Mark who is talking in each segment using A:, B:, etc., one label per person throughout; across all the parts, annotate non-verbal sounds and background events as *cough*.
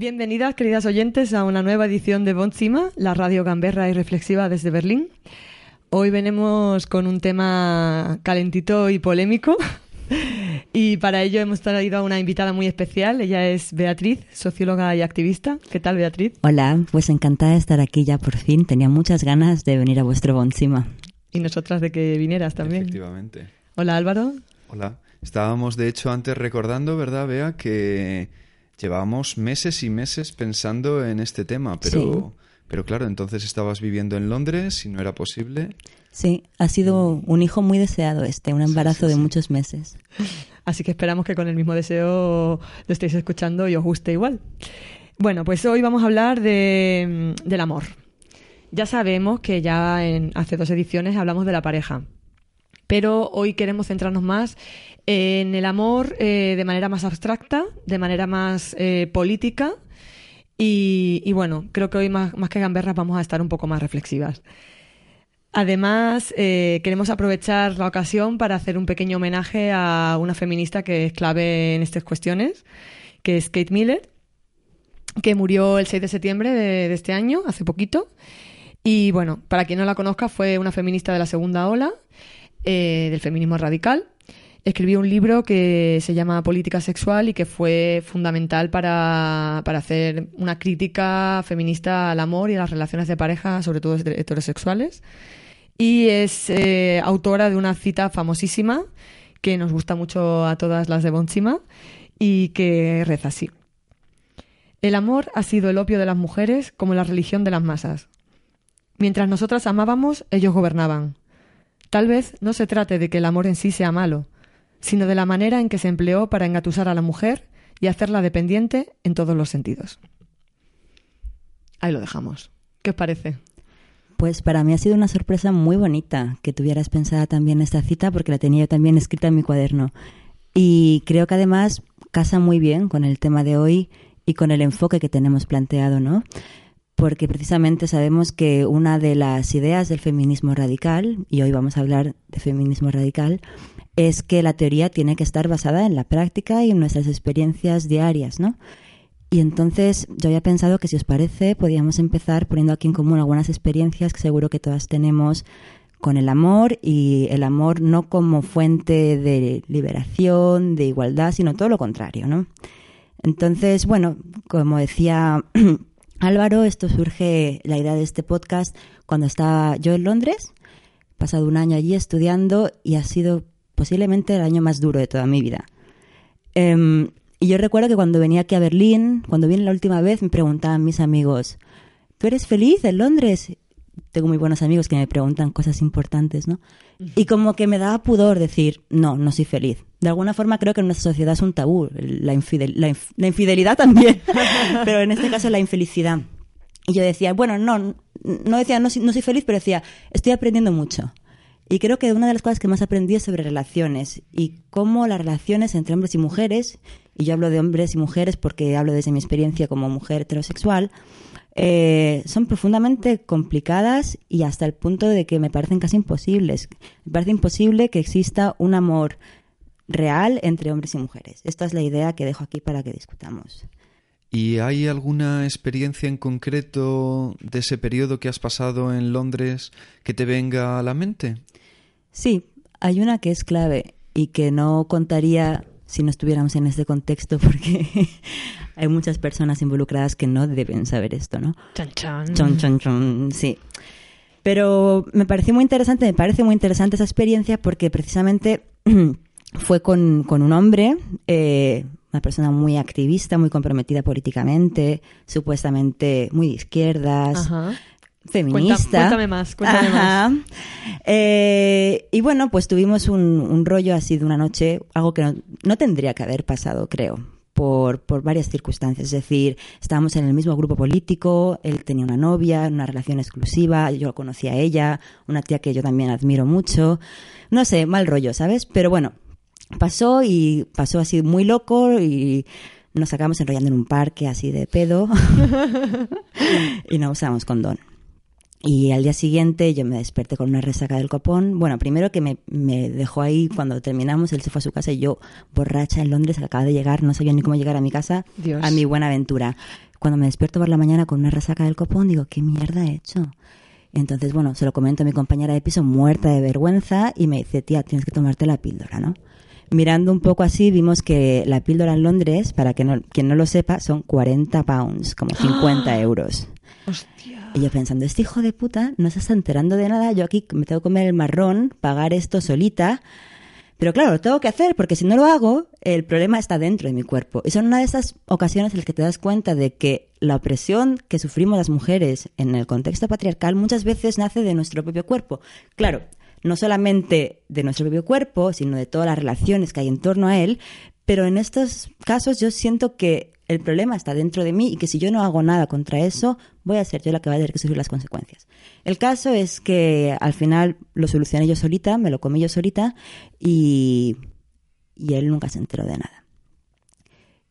A: Bienvenidas, queridas oyentes, a una nueva edición de Bonzima, la radio gamberra y reflexiva desde Berlín. Hoy venimos con un tema calentito y polémico. *laughs* Y para ello hemos traído a una invitada muy especial. Ella es Beatriz, socióloga y activista. ¿Qué tal, Beatriz?
B: Hola, pues encantada de estar aquí ya por fin. Tenía muchas ganas de venir a vuestro Bonsima.
A: Y nosotras de que vinieras también.
C: Efectivamente.
A: Hola, Álvaro.
C: Hola. Estábamos, de hecho, antes recordando, ¿verdad, Bea? Que llevábamos meses y meses pensando en este tema, pero, pero claro, entonces estabas viviendo en Londres y no era posible.
B: Sí, ha sido un hijo muy deseado este, un embarazo
C: sí,
B: de
C: sí.
B: muchos meses.
A: Así que esperamos que con el mismo deseo lo estéis escuchando y os guste igual. Bueno, pues hoy vamos a hablar de, del amor. Ya sabemos que ya en, hace dos ediciones hablamos de la pareja, pero hoy queremos centrarnos más en el amor eh, de manera más abstracta, de manera más eh, política y, bueno, creo que hoy más, que gamberras vamos a estar un poco más reflexivas. Además, eh, queremos aprovechar la ocasión para hacer un pequeño homenaje a una feminista que es clave en estas cuestiones, que es Kate Miller, que murió el 6 de septiembre de, este año, hace poquito. Y bueno, para quien no la conozca, fue una feminista de la segunda ola, del feminismo radical. Escribió un libro que se llama Política Sexual y que fue fundamental para, para hacer una crítica feminista al amor y a las relaciones de pareja, sobre todo heterosexuales. Y es eh, autora de una cita famosísima que nos gusta mucho a todas las de Bonchima y que reza así. El amor ha sido el opio de las mujeres como la religión de las masas. Mientras nosotras amábamos, ellos gobernaban. Tal vez no se trate de que el amor en sí sea malo, sino de la manera en que se empleó para engatusar a la mujer y hacerla dependiente en todos los sentidos. Ahí lo dejamos. ¿Qué os parece?
B: Pues para mí ha sido una sorpresa muy bonita que tuvieras pensada también esta cita porque la tenía yo también escrita en mi cuaderno. Y creo que además casa muy bien con el tema de hoy y con el enfoque que tenemos planteado, ¿no? Porque precisamente sabemos que una de las ideas del feminismo radical, y hoy vamos a hablar de feminismo radical, es que la teoría tiene que estar basada en la práctica y en nuestras experiencias diarias, ¿no? Y entonces yo había pensado que si os parece podíamos empezar poniendo aquí en común algunas experiencias que seguro que todas tenemos con el amor y el amor no como fuente de liberación, de igualdad, sino todo lo contrario, ¿no? Entonces, bueno, como decía *clears throat* Álvaro, esto surge, la idea de este podcast, cuando estaba yo en Londres, pasado un año allí estudiando y ha sido posiblemente el año más duro de toda mi vida. Em, y yo recuerdo que cuando venía aquí a Berlín, cuando vine la última vez, me preguntaban mis amigos, ¿tú eres feliz en Londres? Tengo muy buenos amigos que me preguntan cosas importantes, ¿no? Y como que me daba pudor decir, no, no soy feliz. De alguna forma creo que en nuestra sociedad es un tabú, la, infidel- la inf- la infidelidad también, *laughs* pero en este caso la infelicidad. Y yo decía, bueno, no, no decía, no, no soy feliz, pero decía, estoy aprendiendo mucho. Y creo que una de las cosas que más aprendí es sobre relaciones y cómo las relaciones entre hombres y mujeres, y yo hablo de hombres y mujeres porque hablo desde mi experiencia como mujer heterosexual, eh, son profundamente complicadas y hasta el punto de que me parecen casi imposibles. Me parece imposible que exista un amor real entre hombres y mujeres. Esta es la idea que dejo aquí para que discutamos.
C: ¿Y hay alguna experiencia en concreto de ese periodo que has pasado en Londres que te venga a la mente?
B: Sí, hay una que es clave y que no contaría si no estuviéramos en este contexto *laughs* porque hay muchas personas involucradas que no deben saber esto, ¿no?
A: Chan, chan.
B: Chon, chon, chon, sí. Pero me pareció muy interesante, me parece muy interesante esa experiencia porque precisamente *clears throat* fue con, con un hombre, eh, una persona muy activista, muy comprometida políticamente, supuestamente muy de izquierdas,
A: Ajá.
B: feminista.
A: Cuenta- cuéntame más, cuéntame
B: Ajá. Eh, y bueno, pues tuvimos un, un rollo así de una noche, algo que no, no tendría que haber pasado, creo. por, por varias circunstancias. Es decir, estábamos en el mismo grupo político, él tenía una novia, una relación exclusiva, yo conocía a ella, una tía que yo también admiro mucho. No sé, mal rollo, ¿sabes? Pero bueno, pasó y pasó así muy loco y nos acabamos enrollando en un parque así de pedo *laughs* y no usamos condón. Y al día siguiente yo me desperté con una resaca del copón. Bueno, primero que me, me, dejó ahí cuando terminamos, él se fue a su casa y yo, borracha en Londres, acaba de llegar, no sabía ni cómo llegar a mi casa,
A: Dios.
B: a mi buena aventura. Cuando me despierto por la mañana con una resaca del copón, digo, ¿qué mierda he hecho? Entonces, bueno, se lo comento a mi compañera de piso, muerta de vergüenza, y me dice, tía, tienes que tomarte la píldora, ¿no? Mirando un poco así, vimos que la píldora en Londres, para que no, quien no lo sepa, son 40 pounds, como 50 *gasps* euros.
A: Hostia.
B: Y yo pensando, este hijo de puta no se está enterando de nada, yo aquí me tengo que comer el marrón, pagar esto solita. Pero claro, lo tengo que hacer porque si no lo hago, el problema está dentro de mi cuerpo. Y son una de esas ocasiones en las que te das cuenta de que la opresión que sufrimos las mujeres en el contexto patriarcal muchas veces nace de nuestro propio cuerpo. Claro, no solamente de nuestro propio cuerpo, sino de todas las relaciones que hay en torno a él. Pero en estos casos yo siento que el problema está dentro de mí y que si yo no hago nada contra eso, voy a ser yo la que va a tener que sufrir las consecuencias. El caso es que al final lo solucioné yo solita, me lo comí yo solita y, y él nunca se enteró de nada.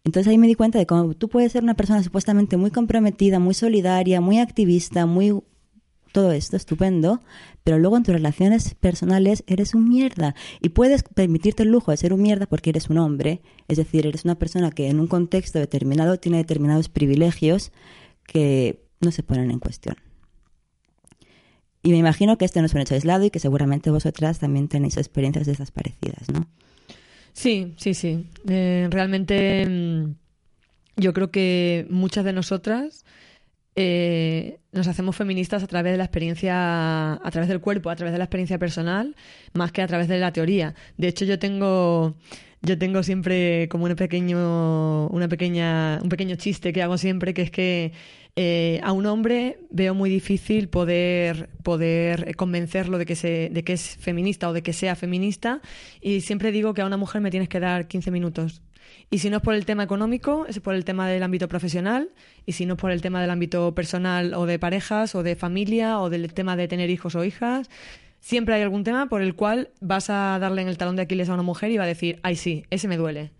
B: Entonces ahí me di cuenta de cómo tú puedes ser una persona supuestamente muy comprometida, muy solidaria, muy activista, muy todo esto estupendo, pero luego en tus relaciones personales eres un mierda y puedes permitirte el lujo de ser un mierda porque eres un hombre, es decir, eres una persona que en un contexto determinado tiene determinados privilegios que no se ponen en cuestión. Y me imagino que este no es un hecho aislado y que seguramente vosotras también tenéis experiencias de esas parecidas, ¿no?
A: Sí, sí, sí. Eh, realmente mm, yo creo que muchas de nosotras eh, nos hacemos feministas a través de la experiencia, a través del cuerpo, a través de la experiencia personal, más que a través de la teoría. De hecho, yo tengo, yo tengo siempre como un pequeño, una pequeña, un pequeño chiste que hago siempre, que es que eh, a un hombre veo muy difícil poder, poder convencerlo de que, se, de que es feminista o de que sea feminista, y siempre digo que a una mujer me tienes que dar 15 minutos. Y si no es por el tema económico, es por el tema del ámbito profesional, y si no es por el tema del ámbito personal o de parejas o de familia o del tema de tener hijos o hijas, siempre hay algún tema por el cual vas a darle en el talón de Aquiles a una mujer y va a decir, ay sí, ese me duele.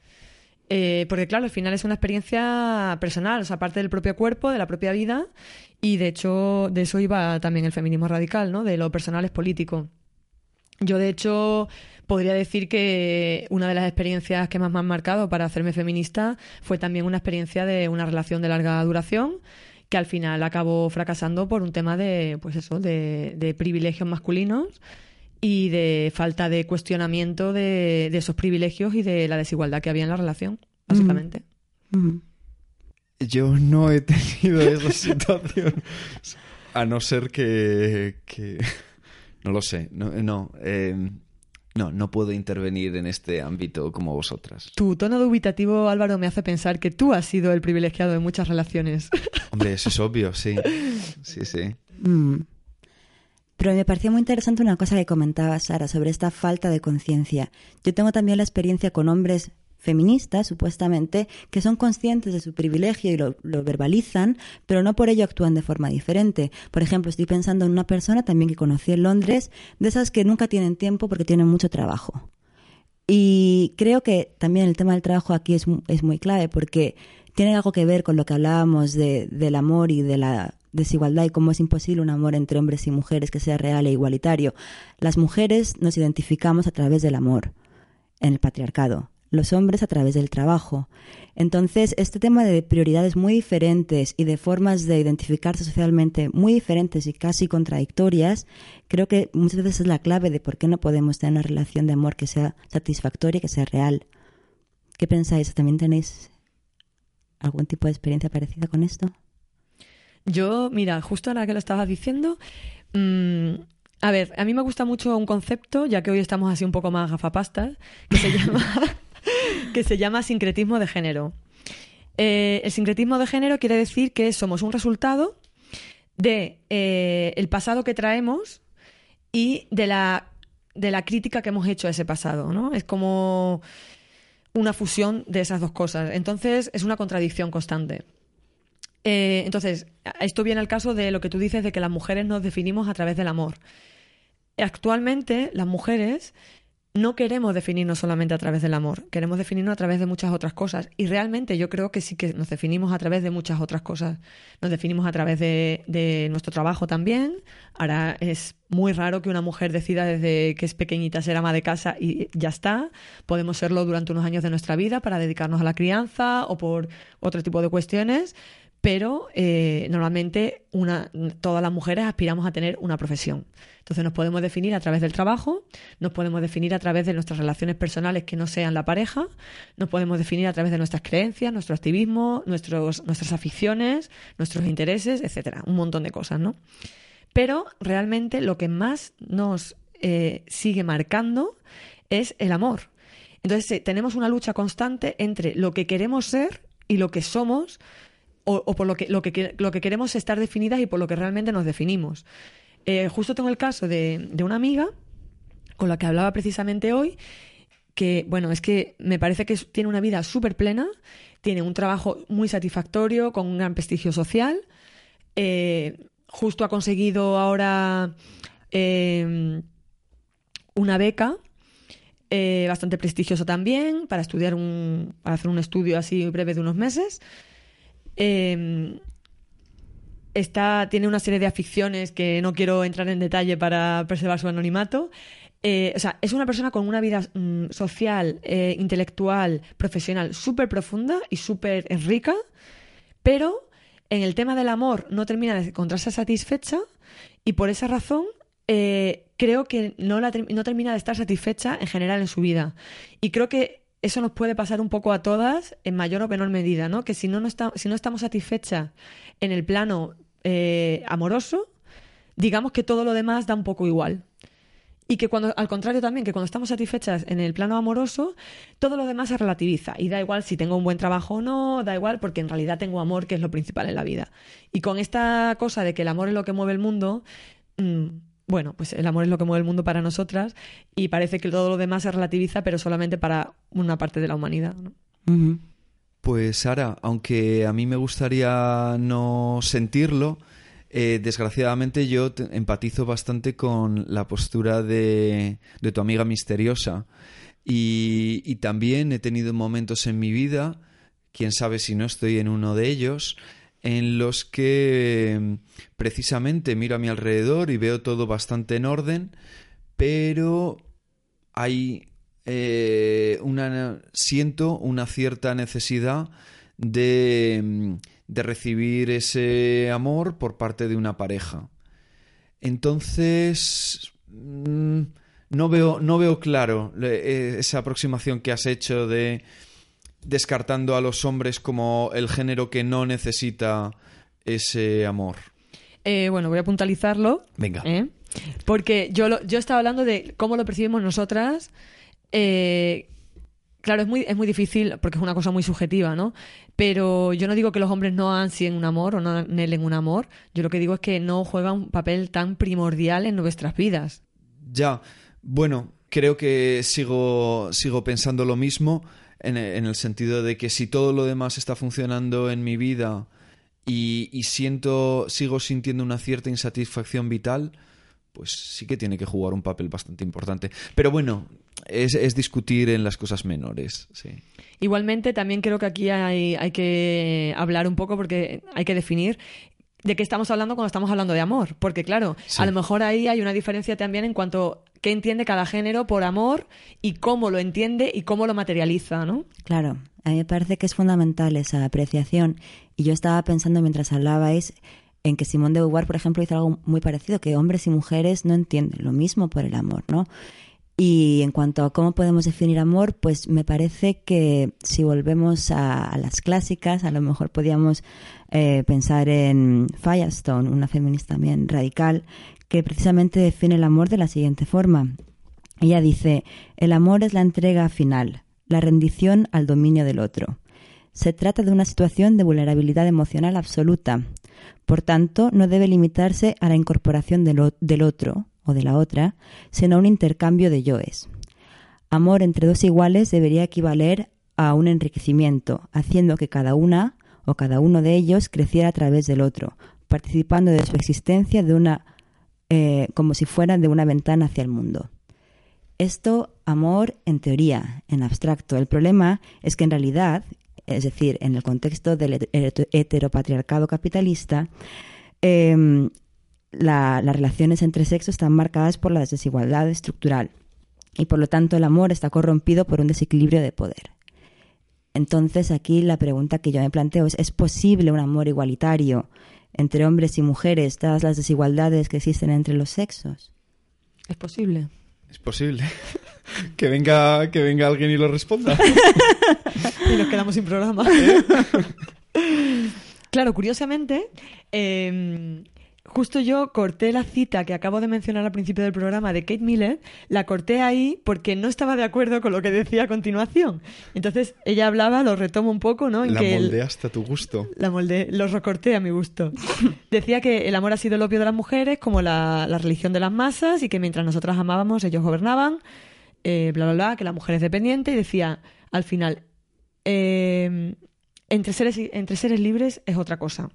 A: Eh, porque claro, al final es una experiencia personal, o sea, parte del propio cuerpo, de la propia vida, y de hecho de eso iba también el feminismo radical, ¿no? De lo personal es político. Yo, de hecho, podría decir que una de las experiencias que más me han marcado para hacerme feminista fue también una experiencia de una relación de larga duración que al final acabó fracasando por un tema de, pues eso, de, de privilegios masculinos y de falta de cuestionamiento de, de, esos privilegios y de la desigualdad que había en la relación, básicamente.
B: Mm -hmm.
C: Yo no he tenido esa *laughs* situación, a no ser que... que... *laughs* No lo sé, no, no, eh, no, no puedo intervenir en este ámbito como vosotras.
A: Tu tono dubitativo, Álvaro, me hace pensar que tú has sido el privilegiado en muchas relaciones. *laughs*
C: Hombre, eso es obvio, sí. Sí, sí.
B: Mm. Pero me pareció muy interesante una cosa que comentaba Sara sobre esta falta de conciencia. Yo tengo también la experiencia con hombres feministas, supuestamente, que son conscientes de su privilegio y lo, verbalizan, pero no por ello actúan de forma diferente. Por ejemplo, estoy pensando en una persona también que conocí en Londres, de esas que nunca tienen tiempo porque tienen mucho trabajo. Y creo que también el tema del trabajo aquí es, es muy clave porque tiene algo que ver con lo que hablábamos de, del amor y de la desigualdad y cómo es imposible un amor entre hombres y mujeres que sea real e igualitario. Las mujeres nos identificamos a través del amor en el patriarcado los hombres a través del trabajo. Entonces, este tema de prioridades muy diferentes y de formas de identificarse socialmente muy diferentes y casi contradictorias, creo que muchas veces es la clave de por qué no podemos tener una relación de amor que sea satisfactoria y que sea real. ¿Qué pensáis? ¿También tenéis algún tipo de experiencia parecida con esto?
A: Yo, mira, justo ahora que lo estabas diciendo, mmm, a ver, a mí me gusta mucho un concepto, ya que hoy estamos así un poco más gafapastas, que se *laughs* llama *laughs* que se llama sincretismo de género. Eh, el sincretismo de género quiere decir que somos un resultado de eh, el pasado que traemos y de la, de la crítica que hemos hecho a ese pasado, ¿no? Es como una fusión de esas dos cosas. Entonces, es una contradicción constante. Eh, entonces, esto viene al caso de lo que tú dices de que las mujeres nos definimos a través del amor. Actualmente, las mujeres no queremos definirnos solamente a través del amor, queremos definirnos a través de muchas otras cosas. Y realmente yo creo que sí que nos definimos a través de muchas otras cosas. Nos definimos a través de, nuestro trabajo también. Ahora es muy raro que una mujer decida desde que es pequeñita ser ama de casa y ya está. Podemos serlo durante unos años de nuestra vida para dedicarnos a la crianza o por otro tipo de cuestiones pero eh, normalmente una, todas las mujeres aspiramos a tener una profesión. Entonces nos podemos definir a través del trabajo, nos podemos definir a través de nuestras relaciones personales que no sean la pareja, nos podemos definir a través de nuestras creencias, nuestro activismo, nuestros, nuestras aficiones, nuestros intereses, etcétera, un montón de cosas, ¿no? Pero realmente lo que más nos eh, sigue marcando es el amor. Entonces eh, tenemos una lucha constante entre lo que queremos ser y lo que somos o, por lo que, lo, que, lo que queremos estar definidas y por lo que realmente nos definimos. Eh, justo tengo el caso de, de una amiga con la que hablaba precisamente hoy, que, bueno, es que me parece que tiene una vida súper plena, tiene un trabajo muy satisfactorio, con un gran prestigio social, eh, justo ha conseguido ahora eh, una beca bastante prestigiosa también para estudiar un, para hacer un estudio así breve de unos meses. Está, tiene una serie de aficiones que no quiero entrar en detalle para preservar su anonimato. Eh, o sea, es una persona con una vida mm, social, eh, intelectual, profesional súper profunda y súper rica, pero en el tema del amor no termina de encontrarse satisfecha y por esa razón eh, creo que no, la, no termina de estar satisfecha en general en su vida. Y creo que eso nos puede pasar un poco a todas en mayor o menor medida, ¿no? Que si no, no, si no estamos satisfechas en el plano eh, amoroso, digamos que todo lo demás da un poco igual. Y que cuando, al contrario también, que cuando estamos satisfechas en el plano amoroso, todo lo demás se relativiza. Y da igual si tengo un buen trabajo o no, da igual porque en realidad tengo amor, que es lo principal en la vida. Y con esta cosa de que el amor es lo que mueve el mundo, mmm, bueno, pues el amor es lo que mueve el mundo para nosotras y parece que todo lo demás se relativiza, pero solamente para una parte de la humanidad. ¿no?
C: Pues Sara, aunque a mí me gustaría no sentirlo, eh, desgraciadamente yo empatizo bastante con la postura de, de tu amiga misteriosa y, y también he tenido momentos en mi vida, quién sabe si no estoy en uno de ellos, en los que mm, precisamente miro a mi alrededor y veo todo bastante en orden, pero hay eh, una siento una cierta necesidad de, mm, de recibir ese amor por parte de una pareja. Entonces mm, no veo, no veo claro eh, esa aproximación que has hecho de descartando a los hombres como el género que no necesita ese amor.
A: Eh, bueno, voy a puntualizarlo.
C: Venga.
A: ¿eh? Porque yo, lo, yo estaba hablando de cómo lo percibimos nosotras. Eh, claro, es muy, es muy difícil porque es una cosa muy subjetiva, ¿no? Pero yo no digo que los hombres no ansien un amor o no anhelen un amor. Yo lo que digo es que no juegan un papel tan primordial en nuestras vidas.
C: Ya, bueno, creo que sigo, sigo pensando lo mismo en, el sentido de que si todo lo demás está funcionando en mi vida y, siento, sigo sintiendo una cierta insatisfacción vital, pues sí que tiene que jugar un papel bastante importante. Pero bueno, es, es discutir en las cosas menores, sí.
A: Igualmente, también creo que aquí hay, hay que hablar un poco porque hay que definir de qué estamos hablando cuando estamos hablando de amor. Porque, claro, a lo mejor ahí hay una diferencia también en cuanto qué entiende cada género por amor y cómo lo entiende y cómo lo materializa, ¿no?
B: Claro, a mí me parece que es fundamental esa apreciación. Y yo estaba pensando mientras hablabais en que Simón de Beauvoir, por ejemplo, hizo algo muy parecido, que hombres y mujeres no entienden lo mismo por el amor, ¿no? Y en cuanto a cómo podemos definir amor, pues me parece que si volvemos a, las clásicas, a lo mejor podríamos eh, pensar en Firestone, una feminista también radical, que precisamente define el amor de la siguiente forma. Ella dice, el amor es la entrega final, la rendición al dominio del otro. Se trata de una situación de vulnerabilidad emocional absoluta. Por tanto, no debe limitarse a la incorporación del, otro, o de la otra, sino a un intercambio de yoes. Amor entre dos iguales debería equivaler a un enriquecimiento, haciendo que cada una o cada uno de ellos creciera a través del otro, participando de su existencia de una, eh, como si fueran de una ventana hacia el mundo. Esto, amor en teoría, en abstracto. El problema es que en realidad, es decir, en el contexto del heteropatriarcado capitalista, em, las relaciones entre sexos están marcadas por la desigualdad estructural y por lo tanto el amor está corrompido por un desequilibrio de poder. Entonces aquí la pregunta que yo me planteo es, ¿es posible un amor igualitario entre hombres y mujeres, dadas las desigualdades que existen entre los sexos?
A: Es posible.
C: Es posible. *laughs* que venga, que venga alguien y lo responda. *laughs*
A: y nos quedamos sin programa. *laughs* claro, curiosamente, eh, justo yo corté la cita que acabo de mencionar al principio del programa de Kate Miller, la corté ahí porque no estaba de acuerdo con lo que decía a continuación. Entonces ella hablaba, lo retomo un poco, ¿no?
C: En la moldeaste a tu gusto.
A: La molde, lo recorté a mi gusto. *laughs* Decía que el amor ha sido el opio de las mujeres, como la, religión de las masas, y que mientras nosotras amábamos, ellos gobernaban, eh, bla, bla, bla, que la mujer es dependiente, y decía, al final, eh, entre, seres, entre seres libres es otra cosa.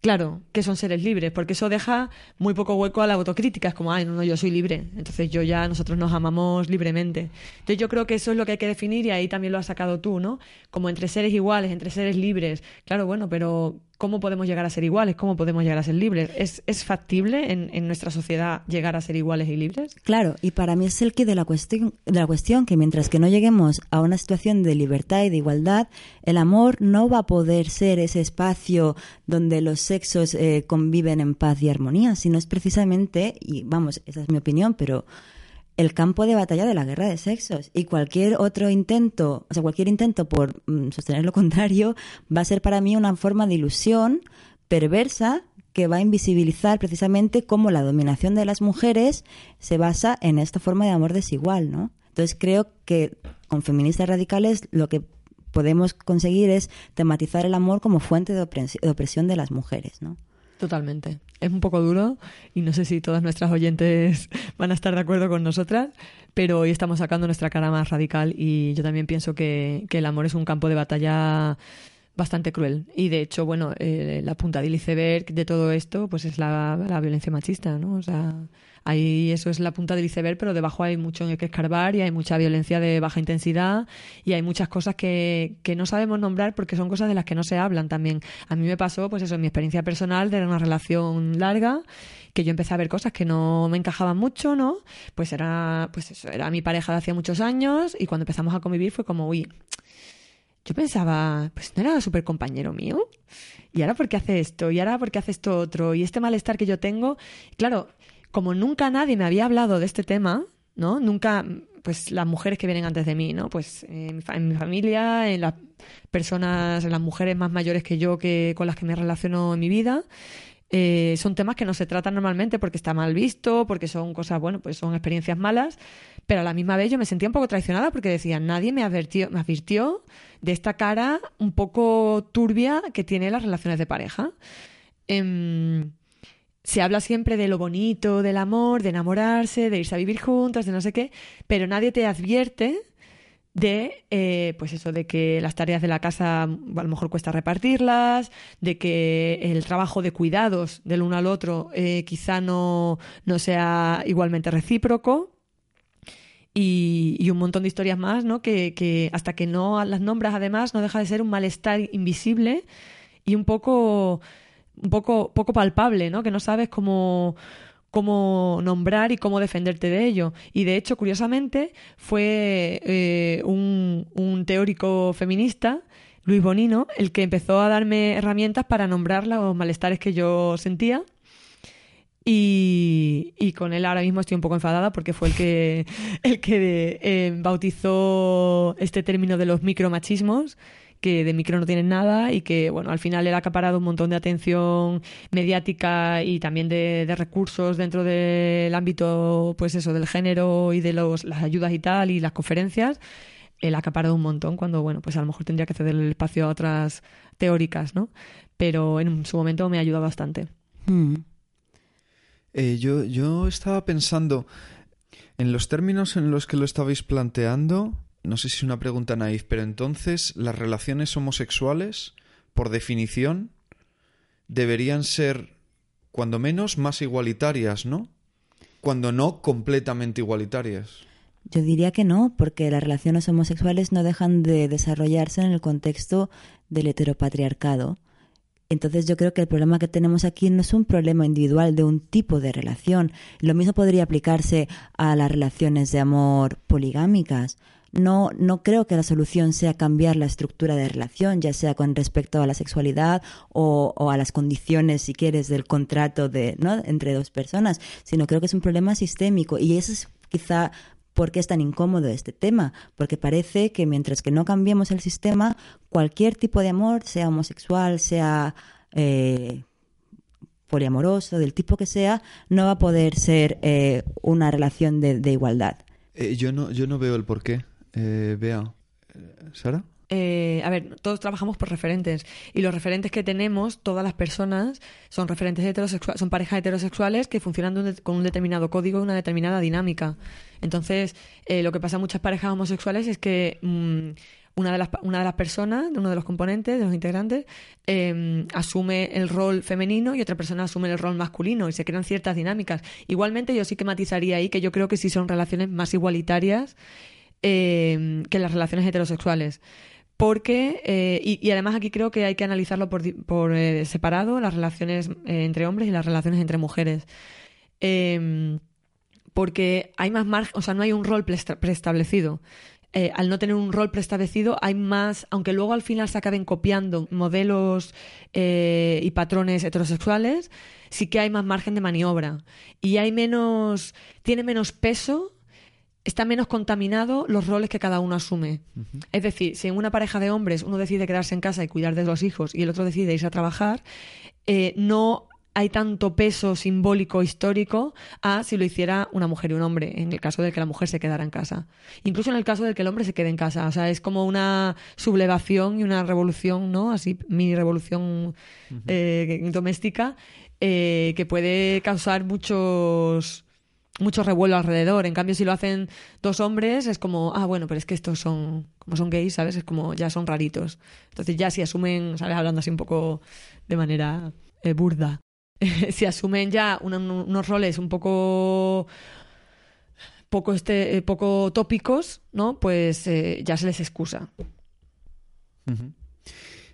A: Claro, que son seres libres, porque eso deja muy poco hueco a la autocrítica. Es como, ay, no, no, yo soy libre. Entonces yo ya, nosotros nos amamos libremente. Entonces yo creo que eso es lo que hay que definir y ahí también lo has sacado tú, ¿no? Como entre seres iguales, entre seres libres. Claro, bueno, pero ¿cómo podemos llegar a ser iguales? ¿Cómo podemos llegar a ser libres? ¿Es, factible en, en, nuestra sociedad llegar a ser iguales y libres?
B: Claro, y para mí es el que de la, cuestión, de la cuestión que mientras que no lleguemos a una situación de libertad y de igualdad, el amor no va a poder ser ese espacio donde los sexos eh, conviven en paz y armonía, sino es precisamente, y vamos, esa es mi opinión, pero el campo de batalla de la guerra de sexos y cualquier otro intento, o sea, cualquier intento por mm, sostener lo *laughs* contrario va a ser para mí una forma de ilusión perversa que va a invisibilizar precisamente cómo la dominación de las mujeres se basa en esta forma de amor desigual, ¿no? Entonces creo que con feministas radicales lo que podemos conseguir es tematizar el amor como fuente de opresión de las mujeres, ¿no?
A: Totalmente. Es un poco duro y no sé si todas nuestras oyentes *laughs* van a estar de acuerdo con nosotras, pero hoy estamos sacando nuestra cara más radical y yo también pienso que, que el amor es un campo de batalla bastante cruel. Y de hecho, bueno, eh, la punta del iceberg de todo esto pues es la, la violencia machista, ¿no? O sea, Ahí eso es la punta del iceberg, pero debajo hay mucho en el que escarbar y hay mucha violencia de baja intensidad y hay muchas cosas que, que no sabemos nombrar porque son cosas de las que no se hablan también. A mí me pasó, pues eso, en mi experiencia personal de una relación larga que yo empecé a ver cosas que no me encajaban mucho, ¿no? Pues era, pues eso, era mi pareja de hacía muchos años y cuando empezamos a convivir fue como, uy, yo pensaba, pues no era súper compañero mío. ¿Y ahora por qué hace esto? ¿Y ahora por qué hace esto otro? Y este malestar que yo tengo, claro, como nunca nadie me había hablado de este tema, ¿no? Nunca, pues las mujeres que vienen antes de mí, ¿no? Pues en mi, familia, en las personas, en las mujeres más mayores que yo que con las que me relaciono en mi vida. Eh, son temas que no se tratan normalmente porque está mal visto, porque son cosas, bueno, pues son experiencias malas, pero a la misma vez yo me sentía un poco traicionada porque decía, nadie me advirtió, me advirtió de esta cara un poco turbia que tiene las relaciones de pareja. Eh, se habla siempre de lo bonito, del amor, de enamorarse, de irse a vivir juntos, de no sé qué, pero nadie te advierte de, eh, pues eso, de que las tareas de la casa a lo mejor cuesta repartirlas, de que el trabajo de cuidados del uno al otro eh, quizá no, no sea igualmente recíproco. Y, y, un montón de historias más, ¿no? Que, que hasta que no las nombras, además, no deja de ser un malestar invisible y un poco un poco, poco palpable, ¿no? Que no sabes cómo, cómo nombrar y cómo defenderte de ello. Y de hecho, curiosamente, fue eh, un, un, teórico feminista, Luis Bonino, el que empezó a darme herramientas para nombrar los malestares que yo sentía. Y, y, con él ahora mismo estoy un poco enfadada porque fue el que, *laughs* el que eh, bautizó este término de los micromachismos que de micro no tienen nada y que, bueno, al final él ha acaparado un montón de atención mediática y también de, recursos dentro del ámbito, pues eso, del género y de los, las ayudas y tal y las conferencias. Él ha acaparado un montón cuando, bueno, pues a lo mejor tendría que ceder el espacio a otras teóricas, ¿no? Pero en su momento me ha ayudado bastante.
B: Hmm.
C: Eh, yo, yo estaba pensando en los términos en los que lo estabais planteando no sé si es una pregunta naif, pero entonces las relaciones homosexuales, por definición, deberían ser, cuando menos, más igualitarias, ¿no? Cuando no, completamente igualitarias.
B: Yo diría que no, porque las relaciones homosexuales no dejan de desarrollarse en el contexto del heteropatriarcado. Entonces yo creo que el problema que tenemos aquí no es un problema individual de un tipo de relación. Lo mismo podría aplicarse a las relaciones de amor poligámicas. No, no creo que la solución sea cambiar la estructura de relación, ya sea con respecto a la sexualidad o, o a las condiciones, si quieres, del contrato de, ¿no? entre dos personas, sino creo que es un problema sistémico y eso es quizá ¿Por qué es tan incómodo este tema? Porque parece que mientras que no cambiemos el sistema, cualquier tipo de amor, sea homosexual, sea eh, poliamoroso, del tipo que sea, no va a poder ser eh, una relación de, igualdad.
C: Eh, yo, no, yo no veo el por qué. Eh. Eh, ¿Sara?
A: Eh, a ver, todos trabajamos por referentes y los referentes que tenemos, todas las personas, son referentes heterosexuales, son parejas heterosexuales que funcionan con un determinado código y una determinada dinámica. Entonces, eh, lo que pasa en muchas parejas homosexuales es que mm, una, de las, una de las personas, uno de los componentes, de los integrantes, eh, asume el rol femenino y otra persona asume el rol masculino y se crean ciertas dinámicas. Igualmente, yo sí que matizaría ahí que yo creo que sí son relaciones más igualitarias eh, que las relaciones heterosexuales. Porque, eh, y, además aquí creo que hay que analizarlo por, por eh, separado, las relaciones eh, entre hombres y las relaciones entre mujeres. Eh, porque hay más margen, o sea, no hay un rol preestablecido. Al no tener un rol preestablecido, hay más, aunque luego al final se acaben copiando modelos y patrones heterosexuales, sí que hay más margen de maniobra. Y hay menos, tiene menos peso está menos contaminado los roles que cada uno asume. Es decir, si en una pareja de hombres uno decide quedarse en casa y cuidar de los hijos y el otro decide irse a trabajar, eh, no hay tanto peso simbólico histórico a si lo hiciera una mujer y un hombre, en el caso de que la mujer se quedara en casa. Incluso en el caso de que el hombre se quede en casa. O sea, es como una sublevación y una revolución, ¿no? Así, mini revolución eh, doméstica eh, que puede causar muchos mucho revuelo alrededor. En cambio, si lo hacen dos hombres, es como, ah, bueno, pero es que estos son, como son gays, ¿sabes? Es como, ya son raritos. Entonces ya si asumen, ¿sabes? Hablando así un poco de manera eh, burda. *laughs* si asumen ya unos roles un poco poco este eh, poco tópicos no pues eh, ya se les excusa.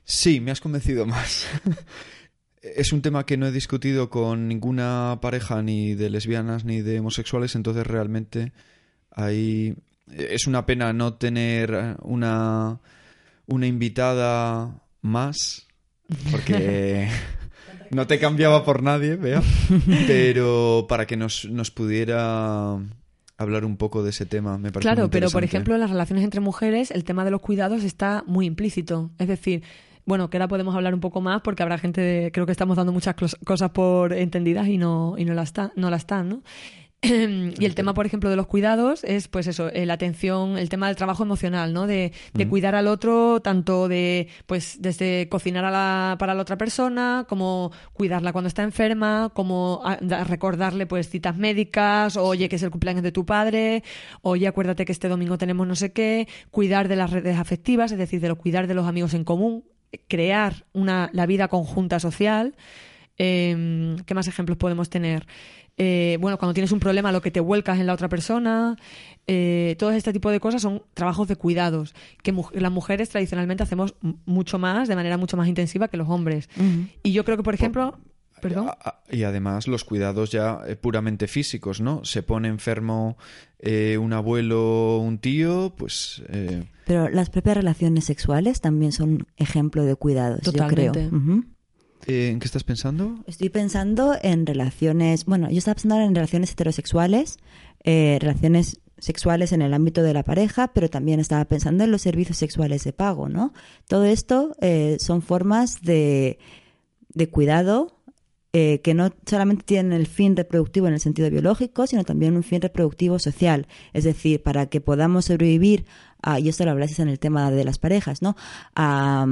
C: Sí, me has convencido más. *laughs* es un tema que no he discutido con ninguna pareja ni de lesbianas ni de homosexuales, entonces realmente ahí es una pena no tener una, una invitada más, porque *laughs* no te cambiaba por nadie, vea, pero para que nos, nos pudiera hablar un poco de ese tema, me parece
A: Claro,
C: muy
A: pero por ejemplo, en las relaciones entre mujeres, el tema de los cuidados está muy implícito. Es decir, bueno, que ahora podemos hablar un poco más porque habrá gente, de- creo que estamos dando muchas cosas por entendidas y no, y no, la, está, no la están, ¿no? *clears throat* y el tema, por ejemplo, de los cuidados es, pues eso, eh, la atención, el tema del trabajo emocional, ¿no? De, de cuidar al otro, tanto de, pues, desde cocinar a la, para la otra persona, como cuidarla cuando está enferma, como a- recordarle, pues, citas médicas, oye, que es el cumpleaños de tu padre, oye, acuérdate que este domingo tenemos no sé qué, cuidar de las redes afectivas, es decir, de lo, cuidar de los amigos en común, crear una, la vida conjunta social. Eh, ¿Qué más ejemplos podemos tener? Eh, bueno, cuando tienes un problema, lo que te vuelcas en la otra persona. Eh, todo este tipo de cosas son trabajos de cuidados que mu- las mujeres tradicionalmente hacemos mucho más, de manera mucho más intensiva que los hombres. Y yo creo que, por ejemplo. Perdón.
C: Y además los cuidados ya eh, puramente físicos, ¿no? Se pone enfermo eh, un abuelo, un tío, pues... eh,
B: Pero las propias relaciones sexuales también son ejemplo de cuidados, yo
A: Totalmente.
B: creo. Ujú.
C: eh, ¿En qué estás pensando?
B: Estoy pensando en relaciones, bueno, yo estaba pensando en relaciones heterosexuales, eh, relaciones sexuales en el ámbito de la pareja, pero también estaba pensando en los servicios sexuales de pago, ¿no? Todo esto eh, son formas de, de cuidado eh, que no solamente tienen el fin reproductivo en el sentido biológico, sino también un fin reproductivo social. Es decir, para que podamos sobrevivir, a, y esto lo habláis en el tema de las parejas, ¿no? A,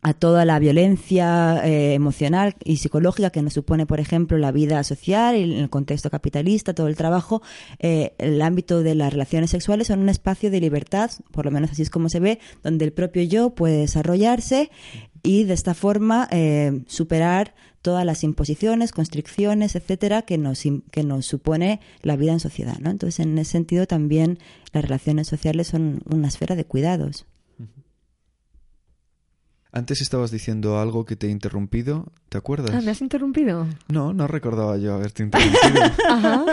B: a toda la violencia eh, emocional y psicológica que nos supone, por ejemplo, la vida social y en el contexto capitalista, todo el trabajo, eh, el ámbito de las relaciones sexuales son un espacio de libertad, por lo menos así es como se ve, donde el propio yo puede desarrollarse y de esta forma eh, superar todas las imposiciones, constricciones, etcétera, que nos, im- que nos supone la vida en sociedad. ¿no? Entonces, en ese sentido, también las relaciones sociales son una esfera de cuidados.
C: Antes estabas diciendo algo que te he interrumpido, ¿te acuerdas?
A: Ah, ¿me has interrumpido?
C: No, no recordaba yo haberte interrumpido. *laughs*
A: Ajá.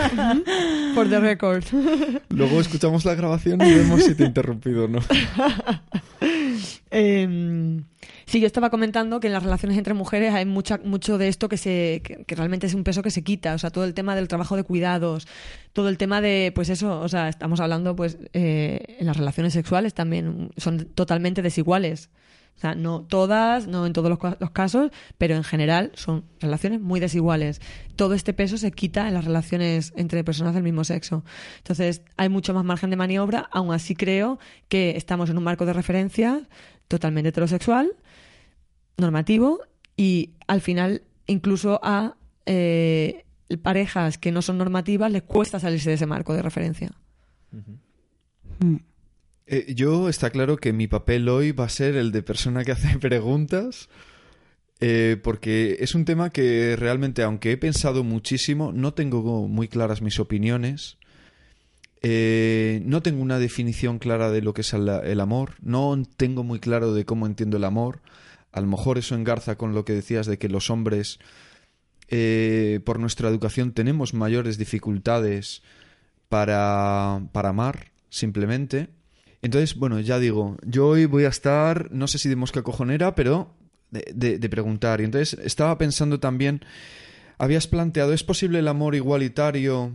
A: For the record.
C: Luego escuchamos la grabación y vemos si te he interrumpido o no. *laughs*
A: Eh, sí, yo estaba comentando que en las relaciones entre mujeres hay mucha, mucho de esto que, se, que, que realmente es un peso que se quita. O sea, todo el tema del trabajo de cuidados, todo el tema de, pues eso, o sea, estamos hablando, pues, eh, en las relaciones sexuales también son totalmente desiguales. O sea, no todas, no en todos los, ca- los casos, pero en general son relaciones muy desiguales. Todo este peso se quita en las relaciones entre personas del mismo sexo. Entonces, hay mucho más margen de maniobra. Aún así, creo que estamos en un marco de referencia totalmente heterosexual, normativo, y al final, incluso a eh, parejas que no son normativas, les cuesta salirse de ese marco de referencia.
B: Mm.
C: Eh, yo está claro que mi papel hoy va a ser el de persona que hace *laughs* preguntas, eh, porque es un tema que realmente, aunque he pensado muchísimo, no tengo muy claras mis opiniones. Eh, no tengo una definición clara de lo que es el, el amor, no tengo muy claro de cómo entiendo el amor. A lo mejor eso engarza con lo que decías de que los hombres, eh, por nuestra educación, tenemos mayores dificultades para, para amar, simplemente. Entonces, bueno, ya digo, yo hoy voy a estar, no sé si de mosca cojonera, pero de, de- preguntar. Y entonces estaba pensando también, habías planteado, ¿es posible el amor igualitario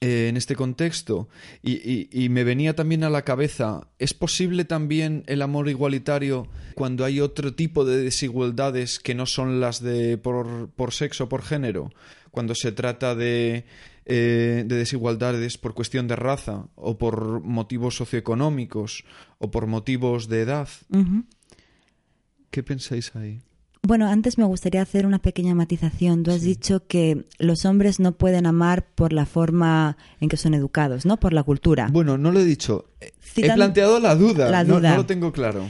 C: eh, en este contexto? Y, y- y me venía también a la cabeza, ¿es posible también el amor igualitario cuando hay otro tipo de desigualdades que no son las de por, por sexo, por género? Cuando se trata de, eh, de desigualdades por cuestión de raza o por motivos socioeconómicos o por motivos de edad. ¿Qué pensáis ahí?
B: Bueno, antes me gustaría hacer una pequeña matización. Tú has dicho que los hombres no pueden amar por la forma en que son educados, ¿no? Por la cultura.
C: Bueno, no lo he dicho. He planteado la duda.
B: La
C: No-
B: duda.
C: no lo tengo claro.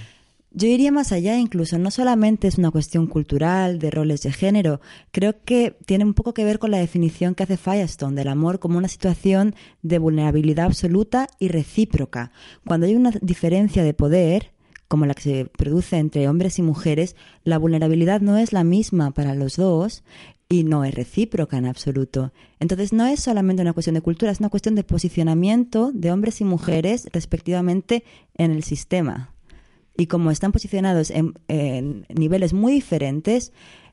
B: Yo iría más allá incluso, no solamente es una cuestión cultural, de roles de género, creo que tiene un poco que ver con la definición que hace Firestone del amor como una situación de vulnerabilidad absoluta y recíproca. Cuando hay una diferencia de poder, como la que se produce entre hombres y mujeres, la vulnerabilidad no es la misma para los dos y no es recíproca en absoluto. Entonces no es solamente una cuestión de cultura, es una cuestión de posicionamiento de hombres y mujeres respectivamente en el sistema y como están posicionados en, en niveles muy diferentes,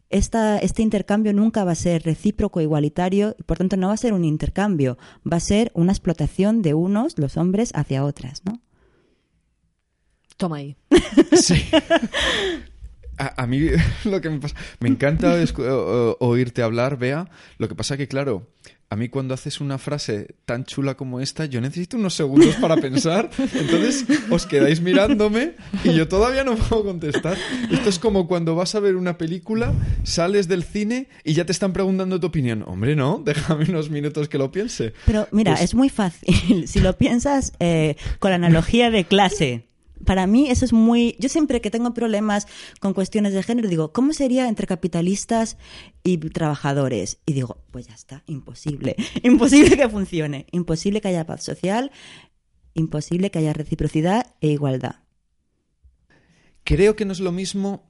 B: esta, este intercambio nunca va a ser recíproco, igualitario, y por tanto no va a ser un intercambio, va a ser una explotación de unos, los hombres, hacia otras, ¿no?
A: Toma ahí. *laughs*
C: Sí. *laughs* A, a mí *laughs* lo que me pasa... Me encanta oírte hablar, Bea. Lo que pasa que, claro, a mí cuando haces una frase tan chula como esta, yo necesito unos segundos para *laughs* pensar. Entonces os quedáis mirándome y yo todavía no puedo contestar. Esto es como cuando vas a ver una película, sales del cine y ya te están preguntando tu opinión. Hombre, no, *laughs* déjame unos minutos que lo piense.
B: Pero mira,
C: Pues-
B: es muy fácil. *laughs* Si lo piensas eh, con la analogía de clase, para mí eso es muy... Yo siempre que tengo problemas con cuestiones de género digo, ¿cómo sería entre capitalistas y trabajadores? Y digo, pues ya está, imposible. *laughs* Imposible que funcione. Imposible que haya paz social, imposible que haya reciprocidad e igualdad.
C: Creo que no es lo mismo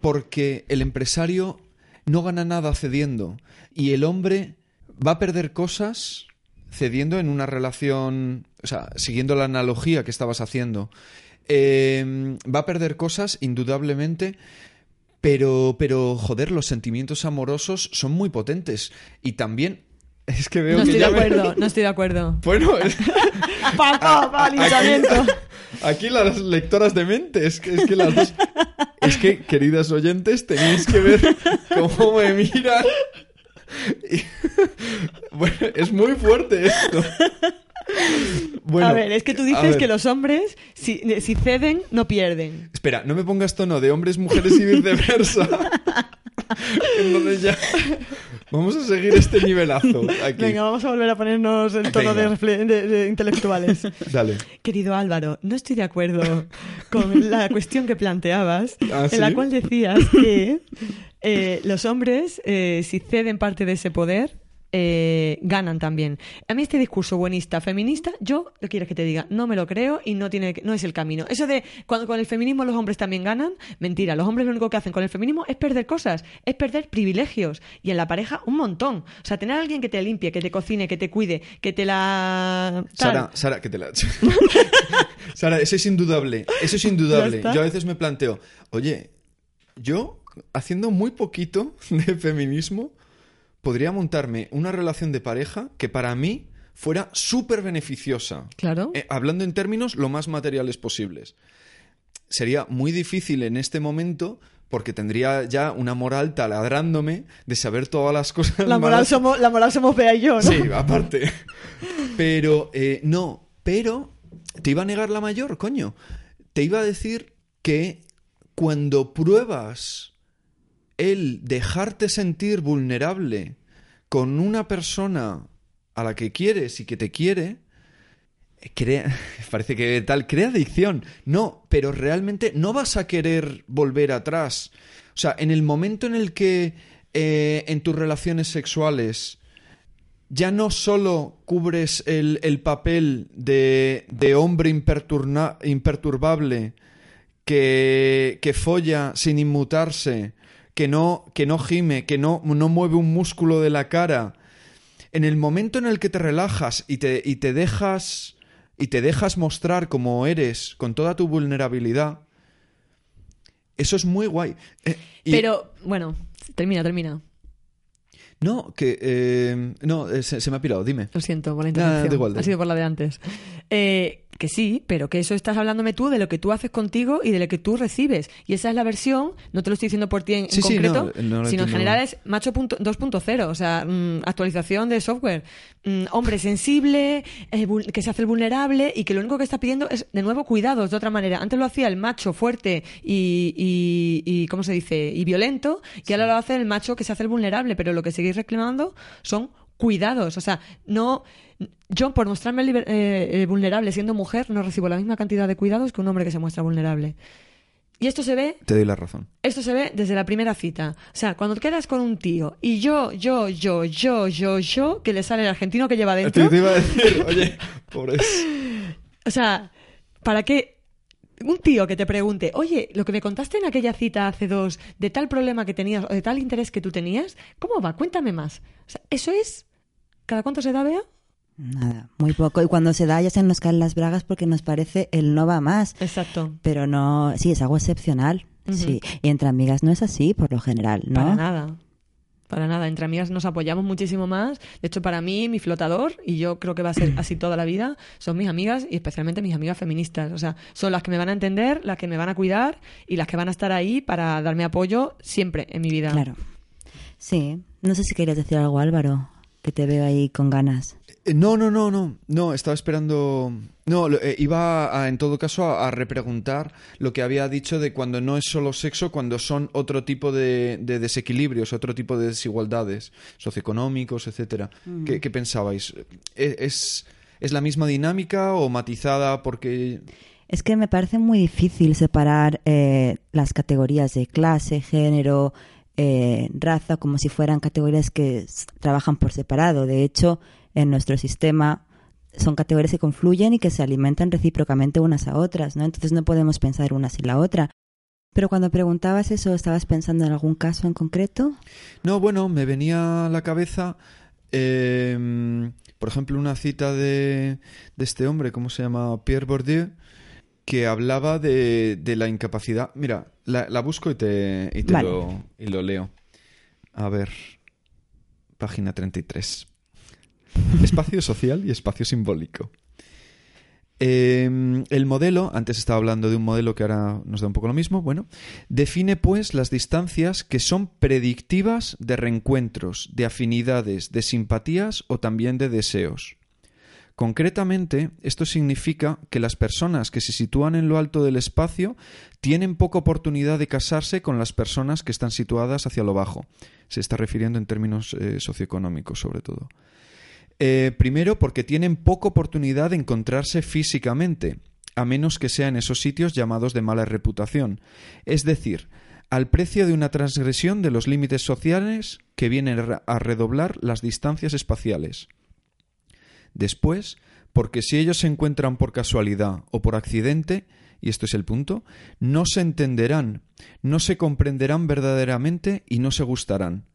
C: porque el empresario no gana nada cediendo y el hombre va a perder cosas cediendo en una relación, o sea, siguiendo la analogía que estabas haciendo. Eh, va a perder cosas, indudablemente, pero, pero, joder, los sentimientos amorosos son muy potentes. Y también, *laughs* es que veo
A: No
C: que
A: estoy de
C: me-
A: acuerdo, no estoy de acuerdo. *laughs*
C: Bueno, es-
A: Pa, pa, pa, linchamiento.
C: Aquí las lectoras de mente, es que, es que las dos... Es que, queridas oyentes, tenéis que ver *laughs* cómo me miran. Y- Bueno, es muy fuerte esto. Bueno,
A: a ver, es que tú dices que los hombres, si, si ceden, no pierden.
C: Espera, no me pongas tono de hombres, mujeres y viceversa. *laughs* Entonces ya. Vamos a seguir este nivelazo aquí.
A: Venga, vamos a volver a ponernos el tono de, de- de intelectuales.
C: Dale.
A: Querido Álvaro, no estoy de acuerdo con la cuestión que planteabas,
C: ¿Ah,
A: en la cual decías que eh, los hombres, eh, si ceden parte de ese poder, eh, ganan también. A mí este discurso buenista, feminista, yo, lo quieres que te diga, no me lo creo y no, tiene, no es el camino. Eso de cuando con el feminismo los hombres también ganan, mentira. Los hombres lo único que hacen con el feminismo es perder cosas, es perder privilegios. Y en la pareja un montón. O sea, tener a alguien que te limpie, que te cocine, que te cuide, que te la... tal.
C: Sara, Sara, que te la. *laughs* Sara, eso es indudable. Eso es *laughs* indudable. Yo a veces me planteo, oye, yo haciendo muy poquito de feminismo podría montarme una relación de pareja que para mí fuera súper beneficiosa.
A: Claro.
C: Eh, hablando en términos lo más materiales posibles. Sería muy difícil en este momento porque tendría ya una moral taladrándome de saber todas las cosas
A: La moral,
C: malas
A: somos, la moral somos Bea y yo, ¿no?
C: Sí, aparte. Pero, eh, no, pero te iba a negar la mayor, coño. Te iba a decir que cuando pruebas el dejarte sentir vulnerable con una persona a la que quieres y que te quiere, *laughs* parece que tal, crea adicción. No, pero realmente no vas a querer volver atrás. O sea, en el momento en el que eh, en tus relaciones sexuales ya no solo cubres el, el papel de, de hombre imperturbable que, que folla sin inmutarse, que no, que no gime, que no, no mueve un músculo de la cara, en el momento en el que te relajas y te, y te dejas y te dejas mostrar como eres con toda tu vulnerabilidad, eso es muy guay. Eh, y-
A: Pero, bueno, termina, termina.
C: No, que... eh, no, eh, se, se me ha pirado, dime.
A: Lo siento por la
C: Nada,
A: interrupción.
C: da igual, da
A: ha sido por la de antes. Eh, que sí, pero que eso estás hablándome tú de lo que tú haces contigo y de lo que tú recibes. Y esa es la versión, no te lo estoy diciendo por ti en,
C: Sí, sí,
A: concreto,
C: no, no lo
A: sino en general es macho punto- 2.0, o sea, mm, actualización de software. Mm, hombre sensible, eh, que se hace el vulnerable y que lo único que está pidiendo es, de nuevo, cuidados de otra manera. Antes lo hacía el macho fuerte y, y, y ¿cómo se dice? Y violento, y ahora lo hace el macho que se hace el vulnerable, pero lo que seguís reclamando son cuidados. O sea, no. Yo, por mostrarme liber- eh, eh, vulnerable siendo mujer, no recibo la misma cantidad de cuidados que un hombre que se muestra vulnerable. Y esto se ve
C: Te doy la razón.
A: esto se ve desde la primera cita. O sea, cuando quedas con un tío y yo, yo, yo, yo, yo, yo, que le sale el argentino que lleva dentro.
C: Te, iba a decir, oye, pobres. *laughs*
A: O sea, ¿para qué? Un tío que te pregunte, oye, lo que me contaste en aquella cita hace dos, de tal problema que tenías o de tal interés que tú tenías, ¿cómo va? Cuéntame más. O sea, eso es. ¿Cada cuánto se da, Bea?
B: Nada, muy poco. Y cuando se da ya se nos caen las bragas porque nos parece el no va más.
A: Exacto.
B: Pero no, sí, es algo excepcional. Sí. Y entre amigas no es así, por lo general, ¿no?
A: Para nada. Para nada. Entre amigas nos apoyamos muchísimo más. De hecho, para mí, mi flotador, y yo creo que va a ser así toda la vida, son mis amigas y especialmente mis amigas feministas. O sea, son las que me van a entender, las que me van a cuidar y las que van a estar ahí para darme apoyo siempre en mi vida.
B: Claro. Sí. No sé si querías decir algo, Álvaro, que te veo ahí con ganas.
C: Eh, No, no, no, no. No, estaba esperando. No, eh, iba a, en todo caso a, a repreguntar lo que había dicho de cuando no es solo sexo, cuando son otro tipo de, de desequilibrios, otro tipo de desigualdades socioeconómicos, etcétera. ¿Qué, qué pensabais? ¿E- ¿Es, ¿Es la misma dinámica o matizada porque
B: Es que me parece muy difícil separar eh, las categorías de clase, género, eh, raza, como si fueran categorías que trabajan por separado. De hecho, en nuestro sistema son categorías que confluyen y que se alimentan recíprocamente unas a otras, ¿no? Entonces no podemos pensar una sin la otra. Pero cuando preguntabas eso, ¿estabas pensando en algún caso en concreto?
C: No, bueno, me venía a la cabeza, eh, por ejemplo, una cita de, de este hombre, ¿cómo se llama? Pierre Bourdieu, que hablaba de, de la incapacidad. Mira, la, la busco y te, y te
B: Vale.
C: lo, y lo leo. A ver, página 33. Espacio social y espacio simbólico. Eh, el modelo, antes estaba hablando de un modelo que ahora nos da un poco lo mismo, bueno, define pues las distancias que son predictivas de reencuentros, de afinidades, de simpatías o también de deseos. Concretamente, esto significa que las personas que se sitúan en lo alto del espacio tienen poca oportunidad de casarse con las personas que están situadas hacia lo bajo. Se está refiriendo en términos eh, socioeconómicos, sobre todo. Eh, primero, porque tienen poca oportunidad de encontrarse físicamente, a menos que sea en esos sitios llamados de mala reputación. Es decir, al precio de una transgresión de los límites sociales que vienen a redoblar las distancias espaciales. Después, porque si ellos se encuentran por casualidad o por accidente, y esto es el punto, no se entenderán, no se comprenderán verdaderamente y no se gustarán.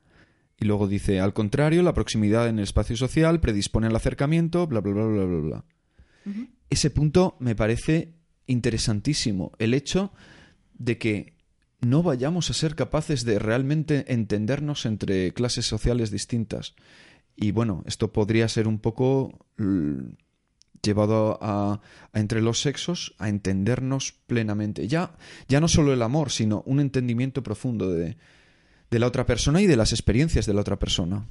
C: Y luego dice, al contrario, la proximidad en el espacio social predispone al acercamiento, bla, bla, bla, bla, bla, bla. Ese punto me parece interesantísimo, el hecho de que no vayamos a ser capaces de realmente entendernos entre clases sociales distintas. Y bueno, esto podría ser un poco llevado a, entre los sexos a entendernos plenamente. Ya, ya no solo el amor, sino un entendimiento profundo de, de la otra persona y de las experiencias de la otra persona.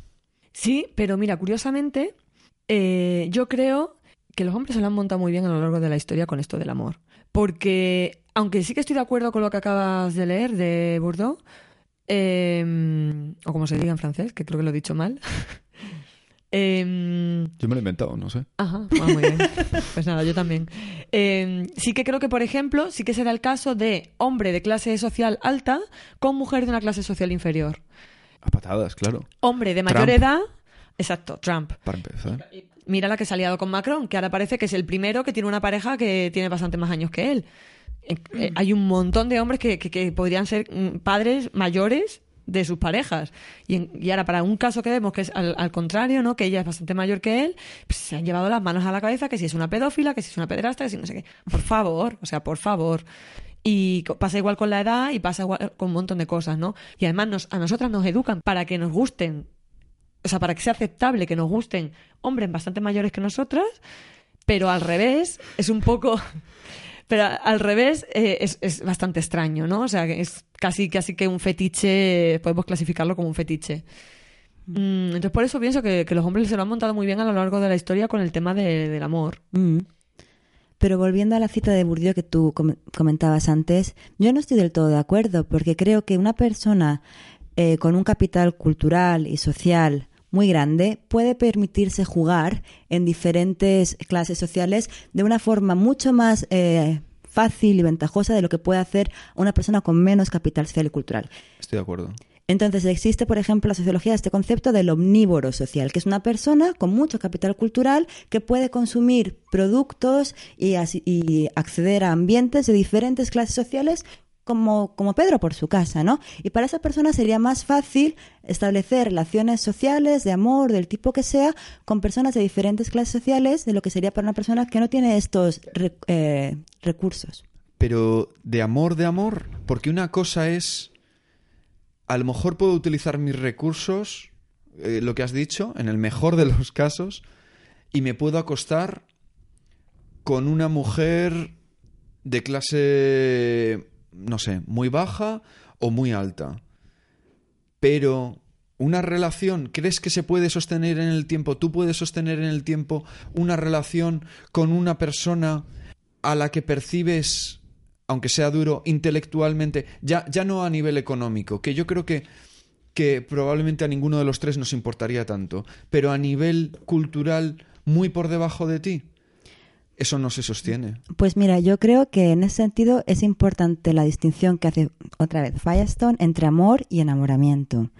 A: Sí, pero mira, curiosamente, eh, yo creo que los hombres se lo han montado muy bien a lo largo de la historia con esto del amor. Porque, aunque sí que estoy de acuerdo con lo que acabas de leer de Bourdieu, eh, o como se diga en francés, que creo que lo he dicho mal, *laughs* Em,
C: yo me lo he inventado, no sé.
A: Ajá, ah, muy bien. Pues nada, yo también. Em, sí que creo que, por ejemplo, sí que se da el caso de hombre de clase social alta con mujer de una clase social inferior.
C: A patadas, claro.
A: Hombre de mayor edad. Exacto, Trump.
C: Para empezar.
A: Mira la que se ha liado con Macron, que ahora parece que es el primero que tiene una pareja que tiene bastante más años que él. Eh, eh, hay un montón de hombres que, que podrían ser mm, padres mayores de sus parejas. Y, ahora, para un caso que vemos que es al, contrario, ¿no? Que ella es bastante mayor que él, pues se han llevado las manos a la cabeza que si es una pedófila, que si es una pederasta, que si no sé qué. Por favor, o sea, por favor. Y pasa igual con la edad y pasa igual con un montón de cosas, ¿no? Y además a nosotras nos educan para que nos gusten, o sea, para que sea aceptable que nos gusten hombres bastante mayores que nosotras, pero al revés es un poco pero al revés eh, es, bastante extraño, ¿no? O sea, es casi, casi que un fetiche, podemos clasificarlo como un fetiche. Mm, entonces, por eso pienso que, los hombres se lo han montado muy bien a lo largo de la historia con el tema del amor.
B: Mm. Pero volviendo a la cita de Bourdieu que tú comentabas antes, yo no estoy del todo de acuerdo, porque creo que una persona eh, con un capital cultural y social muy grande puede permitirse jugar en diferentes clases sociales de una forma mucho más eh, fácil y ventajosa de lo que puede hacer una persona con menos capital social y cultural.
C: Estoy de acuerdo.
B: Entonces existe, por ejemplo, la sociología de este concepto del omnívoro social, que es una persona con mucho capital cultural que puede consumir productos y, y acceder a ambientes de diferentes clases sociales como, como Pedro por su casa, ¿no? Y para esa persona sería más fácil establecer relaciones sociales, de amor, del tipo que sea, con personas de diferentes clases sociales, de lo que sería para una persona que no tiene estos eh, recursos.
C: Pero de amor, de amor, porque una cosa es, a lo mejor puedo utilizar mis recursos, eh, lo que has dicho, en el mejor de los casos, y me puedo acostar con una mujer de clase no sé, muy baja o muy alta. Pero una relación, ¿crees que se puede sostener en el tiempo? ¿Tú puedes sostener en el tiempo una relación con una persona a la que percibes, aunque sea duro, intelectualmente, ya, ya no a nivel económico, que yo creo que, que probablemente a ninguno de los tres nos importaría tanto, pero a nivel cultural muy por debajo de ti? Eso no se sostiene.
B: Pues mira, yo creo que en ese sentido es importante la distinción que hace otra vez Firestone entre amor y enamoramiento.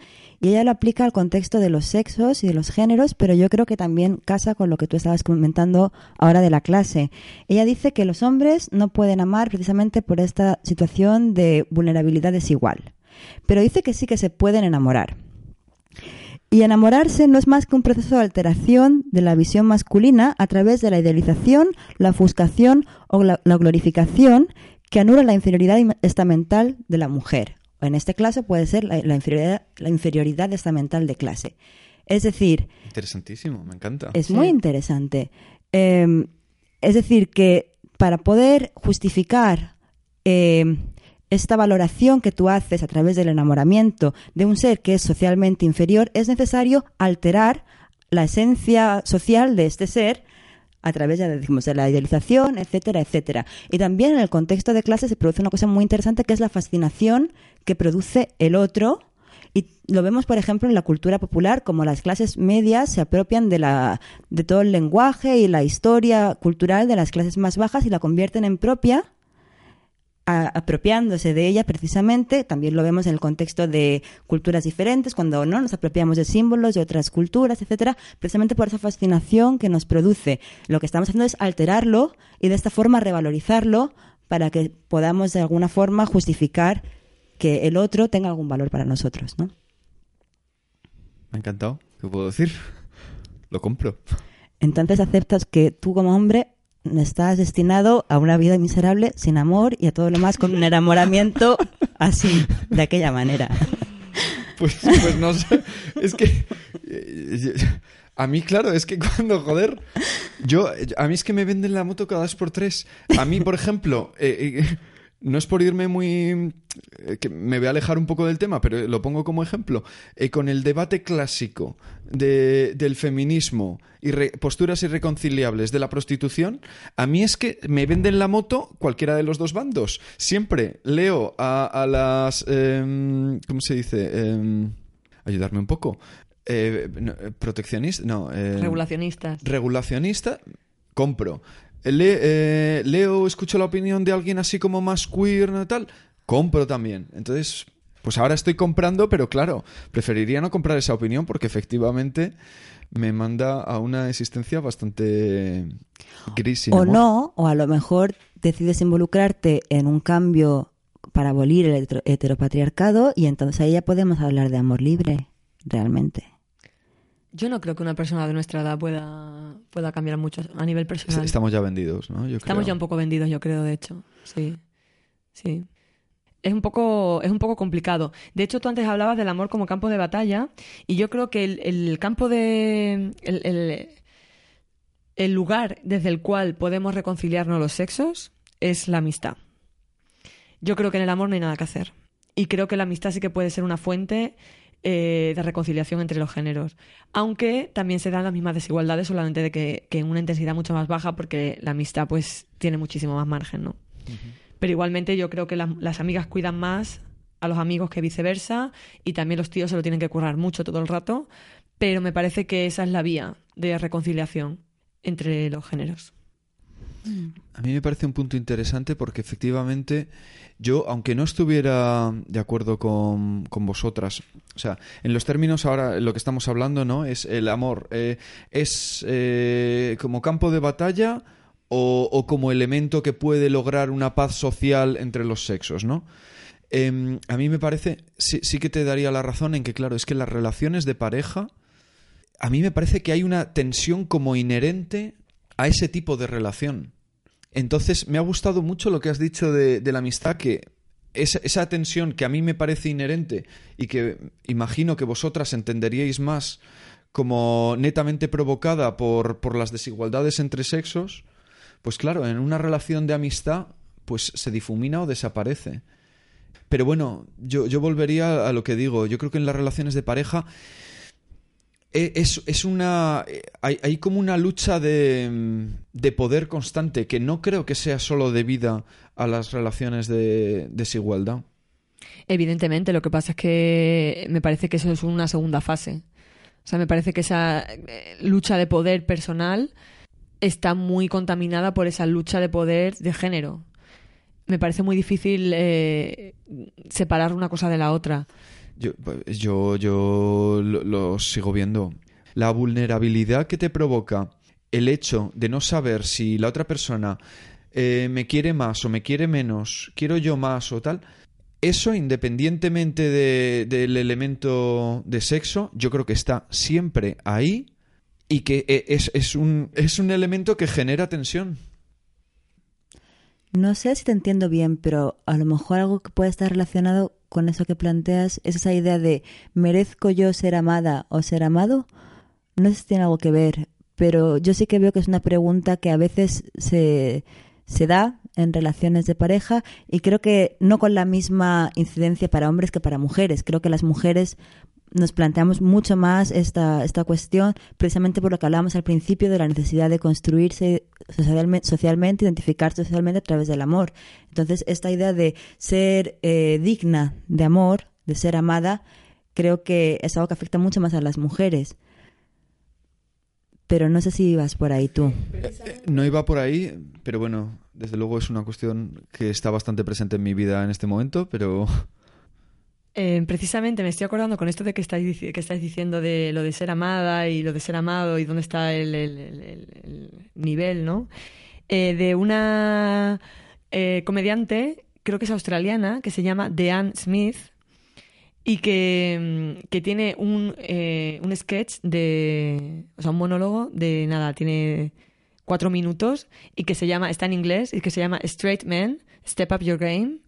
B: Y ella lo aplica al contexto de los sexos y de los géneros, pero yo creo que también casa con lo que tú estabas comentando ahora de la clase. Ella dice que los hombres no pueden amar precisamente por esta situación de vulnerabilidad desigual. Pero dice que sí que se pueden enamorar. Y enamorarse no es más que un proceso de alteración de la visión masculina a través de la idealización, la ofuscación o la, glorificación que anula la inferioridad estamental de la mujer. O en este caso puede ser la, inferioridad, la inferioridad estamental de clase. Es decir...
C: Interesantísimo, me encanta.
B: Es muy interesante. Em, es decir, que para poder justificar em, esta valoración que tú haces a través del enamoramiento de un ser que es socialmente inferior, es necesario alterar la esencia social de este ser a través de la idealización, etcétera, etcétera. Y también en el contexto de clase se produce una cosa muy interesante que es la fascinación que produce el otro. Y lo vemos, por ejemplo, en la cultura popular, como las clases medias se apropian de, la, de todo el lenguaje y la historia cultural de las clases más bajas y la convierten en propia apropiándose de ella precisamente, también lo vemos en el contexto de culturas diferentes, cuando no nos apropiamos de símbolos de otras culturas, etcétera, precisamente por esa fascinación que nos produce. Lo que estamos haciendo es alterarlo y de esta forma revalorizarlo para que podamos de alguna forma justificar que el otro tenga algún valor para nosotros, ¿no?
C: Me ha encantado. ¿Qué puedo decir? *laughs* Lo compro.
B: Entonces aceptas que tú como hombre estás destinado a una vida miserable, sin amor y a todo lo más con un enamoramiento *laughs* así, de aquella manera.
C: Pues, pues no sé. Es que. eh, A mí, claro, es que cuando, joder. Yo, a mí es que me venden la moto cada dos por tres. A mí, por ejemplo, eh, eh, no es por irme muy. eh, que me voy a alejar un poco del tema, pero lo pongo como ejemplo. Eh, con el debate clásico de- del feminismo y re- posturas irreconciliables de la prostitución, a mí es que me venden la moto cualquiera de los dos bandos. Siempre leo a, a las. em, ¿Cómo se dice? Em, ayudarme un poco. Eh, no, proteccionista, no. eh,
A: Regulacionistas.
C: regulacionista, compro. Le- eh, leo, escucho la opinión de alguien así como más queer, ¿no? tal, compro también. Entonces, pues ahora estoy comprando, pero claro, preferiría no comprar esa opinión porque efectivamente me manda a una existencia bastante gris. sin
B: o
C: amor.
B: no, o a lo mejor decides involucrarte en un cambio para abolir el hetero- heteropatriarcado y entonces ahí ya podemos hablar de amor libre, realmente.
A: Yo no creo que una persona de nuestra edad pueda, pueda cambiar mucho a nivel personal.
C: Estamos ya vendidos, ¿no? Yo
A: Estamos
C: creo.
A: ya un poco vendidos, yo creo, de hecho. Sí. Sí. Es un, poco, es un poco complicado. De hecho, tú antes hablabas del amor como campo de batalla y yo creo que el, el campo de... El, el- el lugar desde el cual podemos reconciliarnos los sexos es la amistad. Yo creo que en el amor no hay nada que hacer. Y creo que la amistad sí que puede ser una fuente eh, de reconciliación entre los géneros. Aunque también se dan las mismas desigualdades, solamente de que, que en una intensidad mucho más baja, porque la amistad pues tiene muchísimo más margen, ¿no? Pero igualmente yo creo que las, las amigas cuidan más a los amigos que viceversa, y también los tíos se lo tienen que currar mucho todo el rato, pero me parece que esa es la vía de reconciliación entre los géneros.
C: A mí me parece un punto interesante porque efectivamente yo, aunque no estuviera de acuerdo con, con vosotras, o sea, en los términos ahora lo que estamos hablando, ¿no? Es el amor. eh, ¿Es eh, como campo de batalla o, o como elemento que puede lograr una paz social entre los sexos, ¿no? Em, a mí me parece, sí, sí que te daría la razón en que, claro, es que las relaciones de pareja, a mí me parece que hay una tensión como inherente a ese tipo de relación. Entonces, me ha gustado mucho lo que has dicho de, la amistad, que esa, esa tensión que a mí me parece inherente y que imagino que vosotras entenderíais más como netamente provocada por, las desigualdades entre sexos, pues claro, en una relación de amistad, pues se difumina o desaparece. Pero bueno, yo, volvería a lo que digo. Yo creo que en las relaciones de pareja es, es una. eh, Hay, hay como una lucha de, mm, de poder constante que no creo que sea solo debida a las relaciones de desigualdad.
A: Evidentemente, lo que pasa es que me parece que eso es una segunda fase. O sea, me parece que esa eh, lucha de poder personal está muy contaminada por esa lucha de poder de género. Me parece muy difícil eh, separar una cosa de la otra.
C: Yo, pues, yo, yo lo, lo sigo viendo. La vulnerabilidad que te provoca el hecho de no saber si la otra persona eh, me quiere más o me quiere menos, quiero yo más o tal, eso independientemente de- del elemento de sexo, yo creo que está siempre ahí y que eh, es, es un, es un elemento que genera tensión.
B: No sé si te entiendo bien, pero a lo mejor algo que puede estar relacionado con eso que planteas es esa idea de ¿merezco yo ser amada o ser amado? No sé si tiene algo que ver, pero yo sí que veo que es una pregunta que a veces se, se da en relaciones de pareja y creo que no con la misma incidencia para hombres que para mujeres. Creo que las mujeres nos planteamos mucho más esta, esta cuestión precisamente por lo que hablábamos al principio de la necesidad de construirse socialmente, socialmente identificarse socialmente a través del amor. Entonces, esta idea de ser eh, digna de amor, de ser amada, creo que es algo que afecta mucho más a las mujeres. Pero no sé si ibas por ahí tú.
C: No iba por ahí, pero bueno, desde luego es una cuestión que está bastante presente en mi vida en este momento, pero
A: Eh, precisamente me estoy acordando con esto de que estáis, diciendo de lo de ser amada y lo de ser amado y dónde está el, el- el- el- el nivel, ¿no? Eh, de una eh, comediante, creo que es australiana, que se llama Deanne Smith y que, mm, que tiene un, eh, un sketch de, o sea, un monólogo de nada, tiene cuatro minutos y que se llama, está en inglés y que se llama Straight Men, Step Up Your Game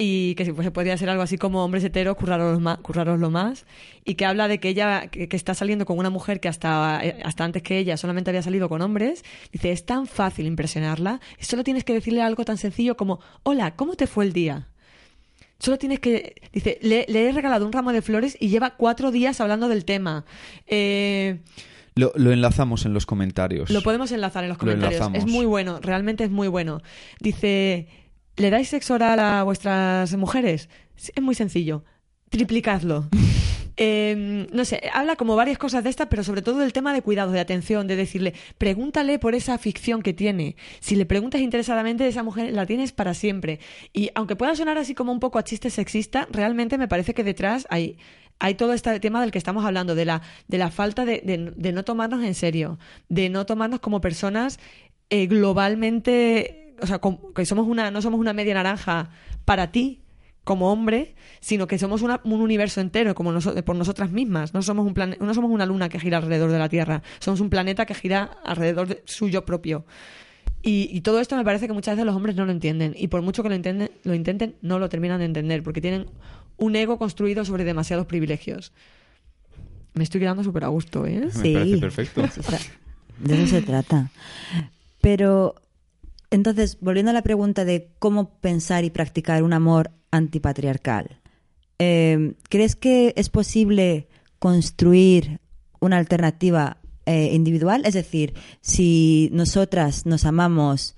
A: y que si fuese podría ser algo así como hombres heteros, curraros más, curraroslo más y que habla de que ella que, que está saliendo con una mujer que hasta, eh, hasta antes que ella solamente había salido con hombres, dice, es tan fácil impresionarla, solo tienes que decirle algo tan sencillo como, hola, ¿cómo te fue el día? Solo tienes que... Dice, le, le he regalado un ramo de flores y lleva cuatro días hablando del tema. Eh,
C: lo, lo enlazamos en los comentarios.
A: lo podemos enlazar en los
C: Lo
A: comentarios.
C: enlazamos.
A: Es muy bueno, realmente es muy bueno. Dice, ¿le dais sexo oral a vuestras mujeres? Es muy sencillo. Triplicadlo. *laughs* Eh, no sé, habla como varias cosas de esta, pero sobre todo del tema de cuidado, de atención, de decirle, pregúntale por esa ficción que tiene. Si le preguntas interesadamente, esa mujer la tienes para siempre. Y aunque pueda sonar así como un poco a chiste sexista, realmente me parece que detrás hay, hay todo este tema del que estamos hablando, de la, de la falta de, de- de no tomarnos en serio, de no tomarnos como personas eh, globalmente, o sea, que somos una, no somos una media naranja para ti como hombre, sino que somos una- un universo entero como noso- por nosotras mismas. No somos, un plane- no somos una luna que gira alrededor de la Tierra, somos un planeta que gira alrededor de suyo propio. Y, y todo esto me parece que muchas veces los hombres no lo entienden. Y por mucho que lo, entienden, lo intenten, no lo terminan de entender, porque tienen un ego construido sobre demasiados privilegios. Me estoy quedando súper a gusto, ¿eh?
C: Me
B: Sí.
C: parece perfecto. *laughs*
B: De eso se trata. Pero, entonces, volviendo a la pregunta de cómo pensar y practicar un amor antipatriarcal, eh, ¿crees que es posible construir una alternativa eh, individual? Es decir, si nosotras nos amamos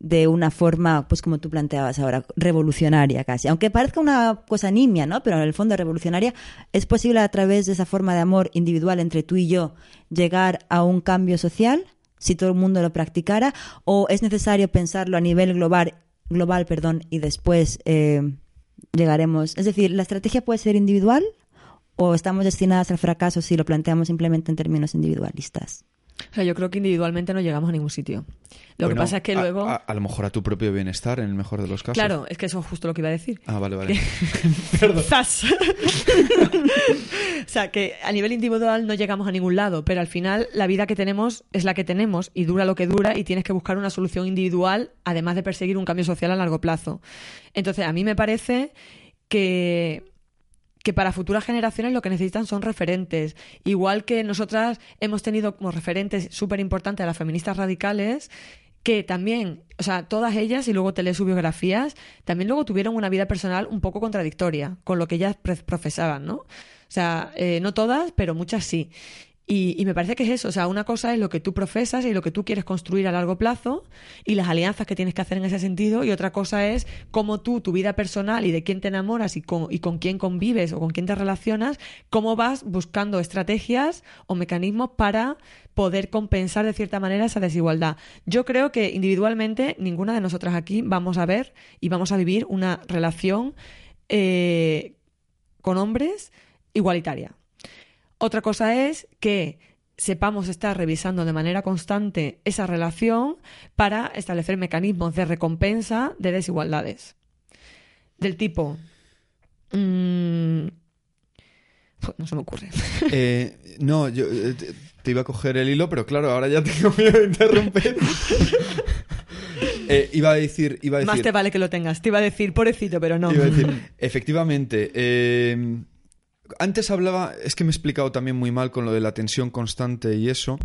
B: de una forma, pues como tú planteabas ahora, revolucionaria casi. Aunque parezca una cosa nimia, ¿no? Pero en el fondo revolucionaria, ¿es posible a través de esa forma de amor individual entre tú y yo llegar a un cambio social? Si todo el mundo lo practicara, o es necesario pensarlo a nivel global, global, perdón, y después eh, llegaremos. Es decir, la estrategia puede ser individual o estamos destinadas al fracaso si lo planteamos simplemente en términos individualistas.
A: O sea, yo creo que individualmente no llegamos a ningún sitio. Lo que pasa es que luego...
C: A, a lo mejor a tu propio bienestar, en el mejor de los casos.
A: Claro, es que eso es justo lo que iba a decir.
C: Ah, vale, vale.
A: ¡Zas! *laughs* *laughs* *laughs* o sea, que a nivel individual no llegamos a ningún lado, pero al final la vida que tenemos es la que tenemos y dura lo que dura y tienes que buscar una solución individual, además de perseguir un cambio social a largo plazo. Entonces, a mí me parece que que para futuras generaciones lo que necesitan son referentes. Igual que nosotras hemos tenido como referentes súper importantes a las feministas radicales, que también, o sea, todas ellas, y luego te lees sus biografías, también luego tuvieron una vida personal un poco contradictoria con lo que ellas profesaban, ¿no? O sea, eh, no todas, pero muchas sí. Y, y me parece que es eso, o sea, una cosa es lo que tú profesas y lo que tú quieres construir a largo plazo y las alianzas que tienes que hacer en ese sentido, y otra cosa es cómo tú, tu vida personal y de quién te enamoras y con, y con quién convives o con quién te relacionas, cómo vas buscando estrategias o mecanismos para poder compensar de cierta manera esa desigualdad. Yo creo que individualmente ninguna de nosotras aquí vamos a ver y vamos a vivir una relación eh, con hombres igualitaria. Otra cosa es que sepamos estar revisando de manera constante esa relación para establecer mecanismos de recompensa de desigualdades. Del tipo... mm, no se me ocurre. *laughs*
C: Eh, no, yo eh, te, te iba a coger el hilo, pero claro, ahora ya *laughs* tengo miedo de interrumpir. Eh, iba a decir, iba a decir,
A: Más te vale que lo tengas. Te iba a decir, pobrecito, pero no.
C: iba a decir, efectivamente, eh, antes hablaba, es que me he explicado también muy mal con lo de la tensión constante y eso.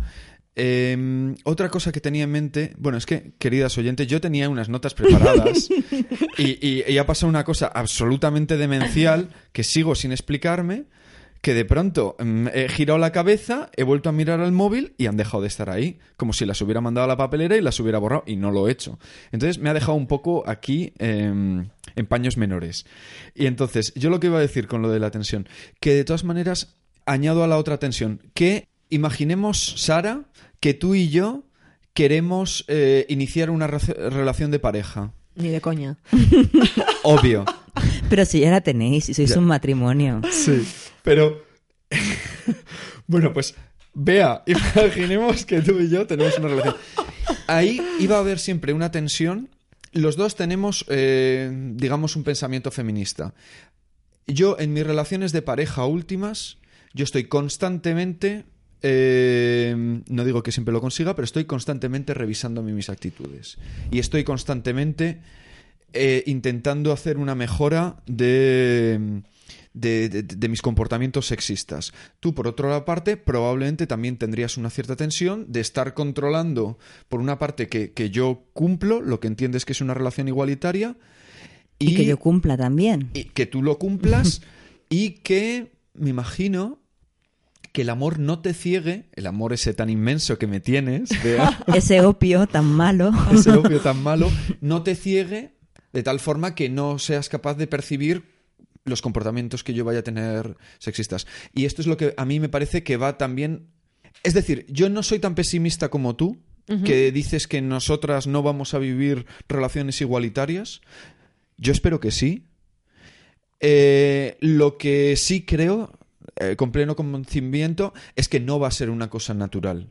C: Eh, otra cosa que tenía en mente, bueno, es que, queridas oyentes, yo tenía unas notas preparadas *laughs* y, y- y ha pasado una cosa absolutamente demencial que sigo sin explicarme, que de pronto mm, he girado la cabeza, he vuelto a mirar al móvil y han dejado de estar ahí, como si las hubiera mandado a la papelera y las hubiera borrado y no lo he hecho. Entonces me ha dejado un poco aquí em, en paños menores. Y entonces, yo lo que iba a decir con lo de la tensión, que de todas maneras añado a la otra tensión, que imaginemos, Sara, que tú y yo queremos eh, iniciar una re- relación de pareja.
A: Ni de coña. *laughs*
C: Obvio.
B: Pero si ya la tenéis y sois
C: Ya.
B: un matrimonio.
C: Sí, pero... *laughs* bueno, pues vea, *laughs* imaginemos que tú y yo tenemos una relación. Ahí iba a haber siempre una tensión. Los dos tenemos, eh, digamos, un pensamiento feminista. Yo, en mis relaciones de pareja últimas, yo estoy constantemente... eh, no digo que siempre lo consiga, pero estoy constantemente revisando mis actitudes. Y estoy constantemente eh, intentando hacer una mejora de, de, de- de mis comportamientos sexistas. Tú, por otra parte, probablemente también tendrías una cierta tensión de estar controlando, por una parte, que, que yo cumplo lo que entiendes que es una relación igualitaria
B: Y, que yo cumpla también.
C: y que tú lo cumplas *laughs* y que, me imagino, que el amor no te ciegue, el amor ese tan inmenso que me tienes, *laughs*
B: Ese opio tan malo.
C: ese obvio tan malo, no te ciegue de tal forma que no seas capaz de percibir los comportamientos que yo vaya a tener sexistas. Y esto es lo que a mí me parece que va también... Es decir, yo no soy tan pesimista como tú, que dices que nosotras no vamos a vivir relaciones igualitarias. Yo espero que sí. Eh, lo que sí creo, eh, con pleno convencimiento, es que no va a ser una cosa natural,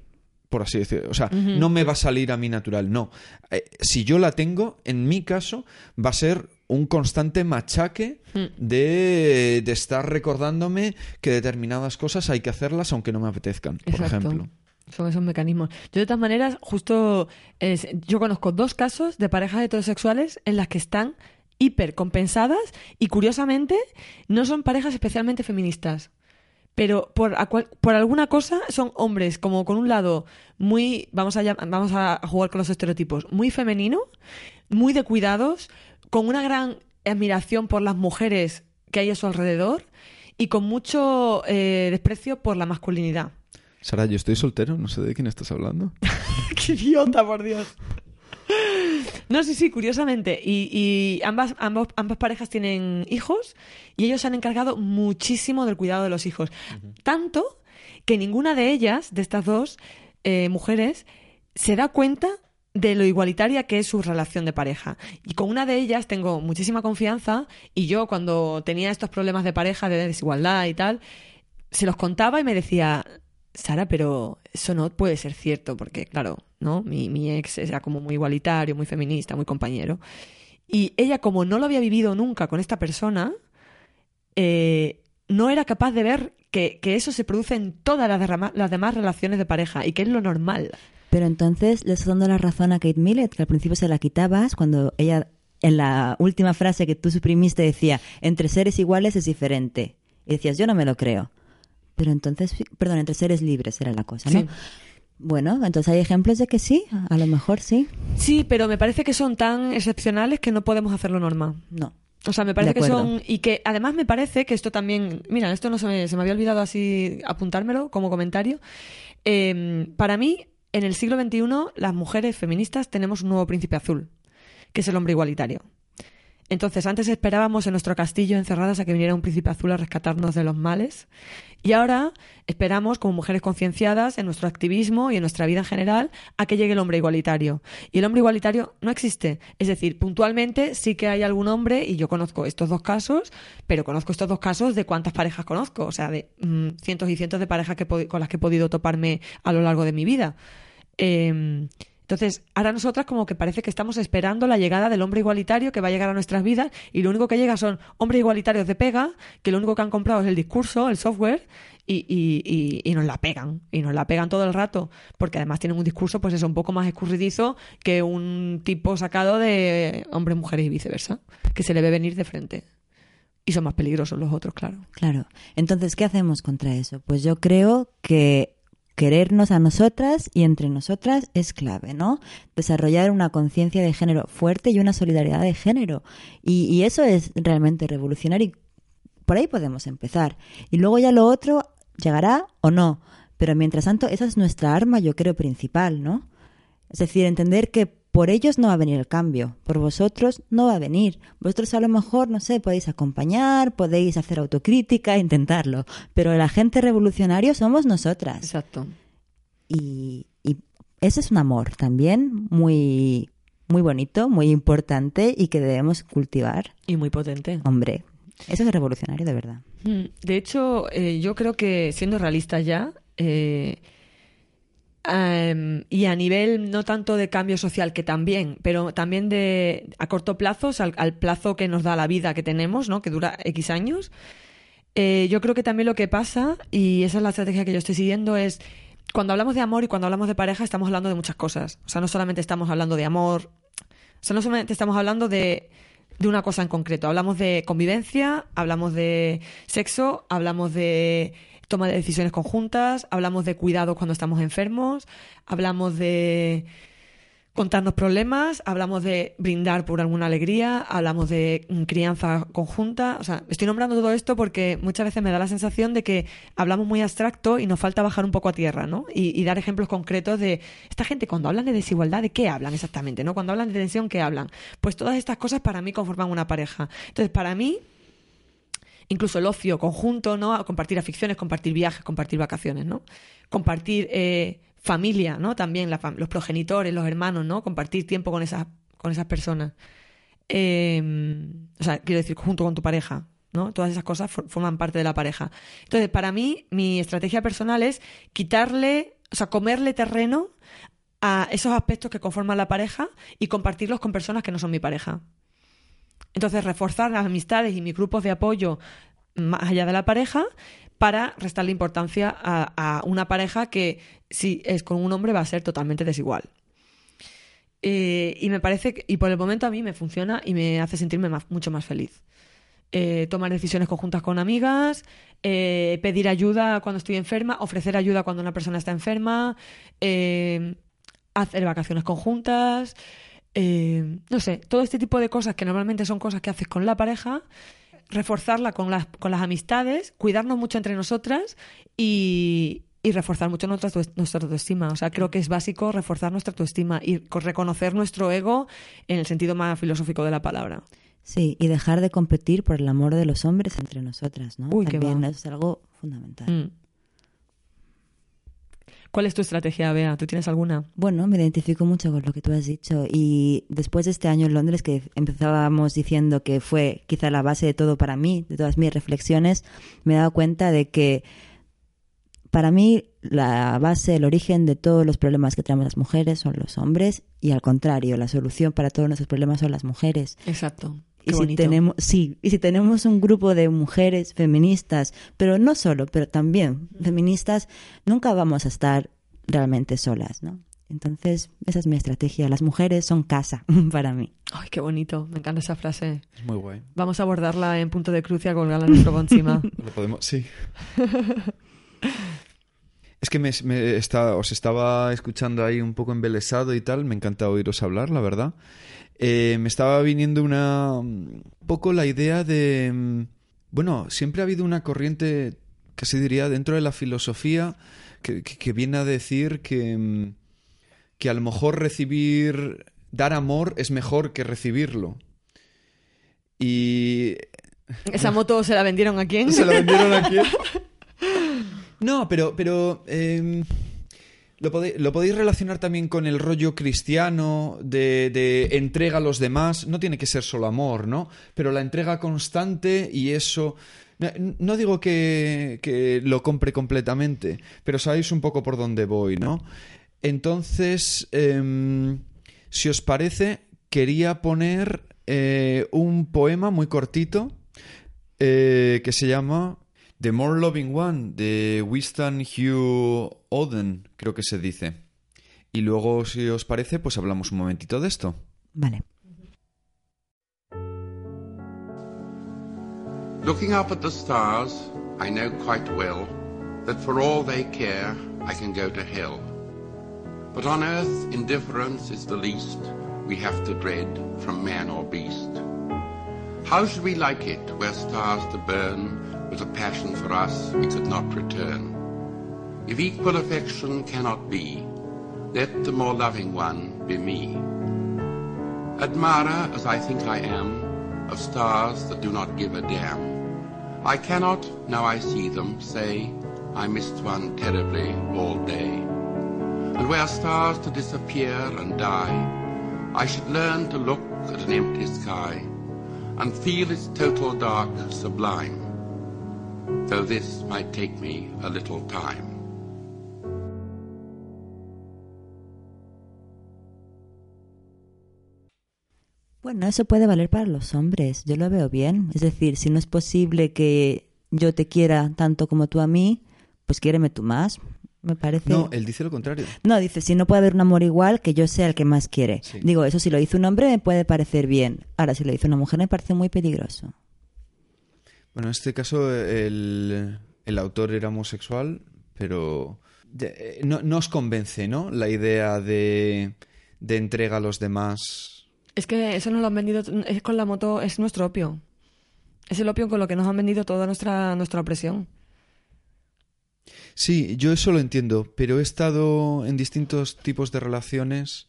C: por así decirlo. O sea, no me va a salir a mí natural, no. Eh, si yo la tengo, en mi caso, va a ser un constante machaque de, de estar recordándome que determinadas cosas hay que hacerlas aunque no me apetezcan, por
A: Exacto.
C: ejemplo.
A: Son esos mecanismos. Yo, de todas maneras, justo. es- yo conozco dos casos de parejas heterosexuales en las que están hipercompensadas y, curiosamente, no son parejas especialmente feministas. Pero por, por alguna cosa son hombres, como con un lado muy. Vamos a, vamos a jugar con los estereotipos. Muy femenino, muy de cuidados, con una gran admiración por las mujeres que hay a su alrededor y con mucho eh, desprecio por la masculinidad.
C: Sara, yo estoy soltero, no sé de quién estás hablando. *laughs*
A: ¡Qué idiota, por Dios! No, sí, sí, curiosamente. Y, y ambas, ambos- ambas parejas tienen hijos y ellos se han encargado muchísimo del cuidado de los hijos. Tanto que ninguna de ellas, de estas dos eh, mujeres, se da cuenta de lo igualitaria que es su relación de pareja. Y con una de ellas tengo muchísima confianza y yo cuando tenía estos problemas de pareja, de desigualdad y tal, se los contaba y me decía, Sara, pero eso no puede ser cierto, porque claro, ¿no? Mi, mi ex era como muy igualitario, muy feminista, muy compañero. Y ella, como no lo había vivido nunca con esta persona, eh, no era capaz de ver que, que eso se produce en todas las, las demás relaciones de pareja y que es lo normal.
B: Pero entonces le estás dando la razón a Kate Millett, que al principio se la quitabas cuando ella, en la última frase que tú suprimiste, decía, entre seres iguales es diferente. Y decías, yo no me lo creo. Pero entonces, perdón, entre seres libres era la cosa, ¿no?
A: Sí.
B: Bueno, entonces hay ejemplos de que sí, a lo mejor sí.
A: Sí, pero me parece que son tan excepcionales que no podemos hacerlo normal.
B: No.
A: O sea, me parece que son. Y que además me parece que esto también. Mira, esto no se me, se me había olvidado así apuntármelo como comentario. Eh, para mí, en el siglo XXI, las mujeres feministas tenemos un nuevo príncipe azul, que es el hombre igualitario. Entonces, antes esperábamos en nuestro castillo encerradas a que viniera un príncipe azul a rescatarnos de los males. Y ahora esperamos, como mujeres concienciadas, en nuestro activismo y en nuestra vida en general, a que llegue el hombre igualitario. Y el hombre igualitario no existe. Es decir, puntualmente sí que hay algún hombre, y yo conozco estos dos casos, pero conozco estos dos casos de cuántas parejas conozco. O sea, de mm, cientos y cientos de parejas que con las que he podido toparme a lo largo de mi vida. Eh, entonces, ahora nosotras como que parece que estamos esperando la llegada del hombre igualitario que va a llegar a nuestras vidas y lo único que llega son hombres igualitarios de pega, que lo único que han comprado es el discurso, el software, y, y, y, y nos la pegan. Y nos la pegan todo el rato, porque además tienen un discurso, pues eso, un poco más escurridizo que un tipo sacado de hombres, mujeres y viceversa, que se le ve venir de frente. Y son más peligrosos los otros, claro.
B: Claro. Entonces, ¿qué hacemos contra eso? Pues yo creo que querernos a nosotras y entre nosotras es clave, ¿no? Desarrollar una conciencia de género fuerte y una solidaridad de género. Y, y eso es realmente revolucionar y por ahí podemos empezar. Y luego ya lo otro llegará o no. Pero mientras tanto, esa es nuestra arma, yo creo, principal, ¿no? Es decir, entender que por ellos no va a venir el cambio, por vosotros no va a venir. Vosotros a lo mejor, no sé, podéis acompañar, podéis hacer autocrítica, *laughs* intentarlo, pero el agente revolucionario somos nosotras.
A: Exacto.
B: Y, y ese es un amor también muy, muy bonito, muy importante y que debemos cultivar.
A: Y muy potente.
B: Hombre, eso es revolucionario de verdad.
A: Mm, De hecho, eh, yo creo que siendo realista ya, eh, y a nivel no tanto de cambio social, que también, pero también de a corto plazo, al plazo que nos da la vida que tenemos, ¿no? que dura X años, eh, yo creo que también lo que pasa, y esa es la estrategia que yo estoy siguiendo, es cuando hablamos de amor y cuando hablamos de pareja estamos hablando de muchas cosas. O sea, no solamente estamos hablando de amor, o sea, no solamente estamos hablando de, de una cosa en concreto. Hablamos de convivencia, hablamos de sexo, hablamos de toma de decisiones conjuntas, hablamos de cuidados cuando estamos enfermos, hablamos de contarnos problemas, hablamos de brindar por alguna alegría, hablamos de mm, crianza conjunta. O sea, estoy nombrando todo esto porque muchas veces me da la sensación de que hablamos muy abstracto y nos falta bajar un poco a tierra, ¿no? Y, y dar ejemplos concretos de esta gente cuando hablan de desigualdad, ¿de qué hablan exactamente? ¿No? Cuando hablan de tensión, ¿qué hablan? Pues todas estas cosas para mí conforman una pareja. Entonces, para mí, incluso el ocio conjunto, ¿no? A compartir aficiones, compartir viajes, compartir vacaciones, ¿no? Compartir eh, familia, ¿no? También la los progenitores, los hermanos, ¿no? Compartir tiempo con esas, con esas personas. Eh, o sea, quiero decir, junto con tu pareja, ¿no? Todas esas cosas for- forman parte de la pareja. Entonces, para mí, mi estrategia personal es quitarle, o sea, comerle terreno a esos aspectos que conforman la pareja y compartirlos con personas que no son mi pareja. Entonces, reforzar las amistades y mis grupos de apoyo más allá de la pareja para restarle importancia a, una pareja que si es con un hombre va a ser totalmente desigual. Eh, y me parece que, y por el momento a mí me funciona y me hace sentirme mucho más feliz. Eh, tomar decisiones conjuntas con amigas, eh, pedir ayuda cuando estoy enferma, ofrecer ayuda cuando una persona está enferma, hacer vacaciones conjuntas, eh, no sé, todo este tipo de cosas que normalmente son cosas que haces con la pareja, reforzarla con las, con las amistades, cuidarnos mucho entre nosotras y, y reforzar mucho nuestra, nuestra autoestima. O sea, creo que es básico reforzar nuestra autoestima y co- reconocer nuestro ego en el sentido más filosófico de la palabra.
B: Sí, y dejar de competir por el amor de los hombres entre nosotras, ¿no?
A: Uy, qué
B: También
A: va.
B: es algo fundamental.
A: Mm. ¿Cuál es tu estrategia, Bea? ¿Tú tienes alguna?
B: Bueno, me identifico mucho con lo que tú has dicho y después de este año en Londres que empezábamos diciendo que fue quizá la base de todo para mí, de todas mis reflexiones, me he dado cuenta de que para mí la base, el origen de todos los problemas que tenemos las mujeres son los hombres y al contrario, la solución para todos nuestros problemas son las mujeres.
A: Exacto.
B: Y si
A: bonito.
B: tenemos, sí, y si tenemos un grupo de mujeres feministas, pero no solo, pero también feministas, nunca vamos a estar realmente solas, ¿no? Entonces, esa es mi estrategia. Las mujeres son casa *laughs* para mí.
A: Ay, qué bonito. Me encanta esa frase.
C: Es muy guay.
A: Vamos a abordarla en punto de cruz y a colgarla nuestro encima. *laughs*
C: Lo podemos, sí. *laughs* Es que me, me está- os estaba escuchando ahí un poco embelesado y tal. Me encanta oíros hablar, la verdad. Eh, me estaba viniendo una un poco la idea de mm, bueno, siempre ha habido una corriente que se diría dentro de la filosofía que, que- que viene a decir que mm, que a lo mejor recibir dar amor es mejor que recibirlo. Y
A: ¿Esa moto se la vendieron a quién?
C: ¿Se la vendieron a quién? *laughs* No, pero, pero em, lo, podéis, relacionar también con el rollo cristiano de, entrega a los demás. No tiene que ser solo amor, ¿no? Pero la entrega constante y eso... No, no digo que, que lo compre completamente, pero sabéis un poco por dónde voy, ¿no? Entonces, em, si os parece, quería poner eh, un poema muy cortito eh, que se llama The More Loving One de Winston Hugh Oden, creo que se dice. Y luego, si os parece, pues hablamos un momentito de esto.
B: Vale.
D: Looking up at the stars, I know quite well that for all they care, I can go to hell. But on earth, indifference is the least we have to dread from man or beast. How should we like it where stars to burn with a passion for us we could not return? If equal affection cannot be, let the more loving one be me. Admirer as I think I am of stars that do not give a damn, I cannot, now I see them, say I missed one terribly all day. And were stars to disappear and die, I should learn to look at an empty sky and feel its total dark sublime, though this might take me a little time.
B: Bueno, eso puede valer para los hombres. Yo lo veo bien. Es decir, si no es posible que yo te quiera tanto como tú a mí, pues quiéreme tú más. Me parece.
C: No, él dice lo contrario.
B: No, dice, si no puede haber un amor igual, que yo sea el que más quiere.
C: Sí.
B: Digo, eso si lo hizo un hombre me puede parecer bien. Ahora, si lo hizo una mujer me parece muy peligroso.
C: Bueno, en este caso el, el autor era homosexual, pero no, no os convence, ¿no? La idea de, de entrega a los demás.
A: Es que eso nos lo han vendido, es con la moto, es nuestro opio. Es el opio con lo que nos han vendido toda nuestra, nuestra opresión.
C: Sí, yo eso lo entiendo, pero he estado en distintos tipos de relaciones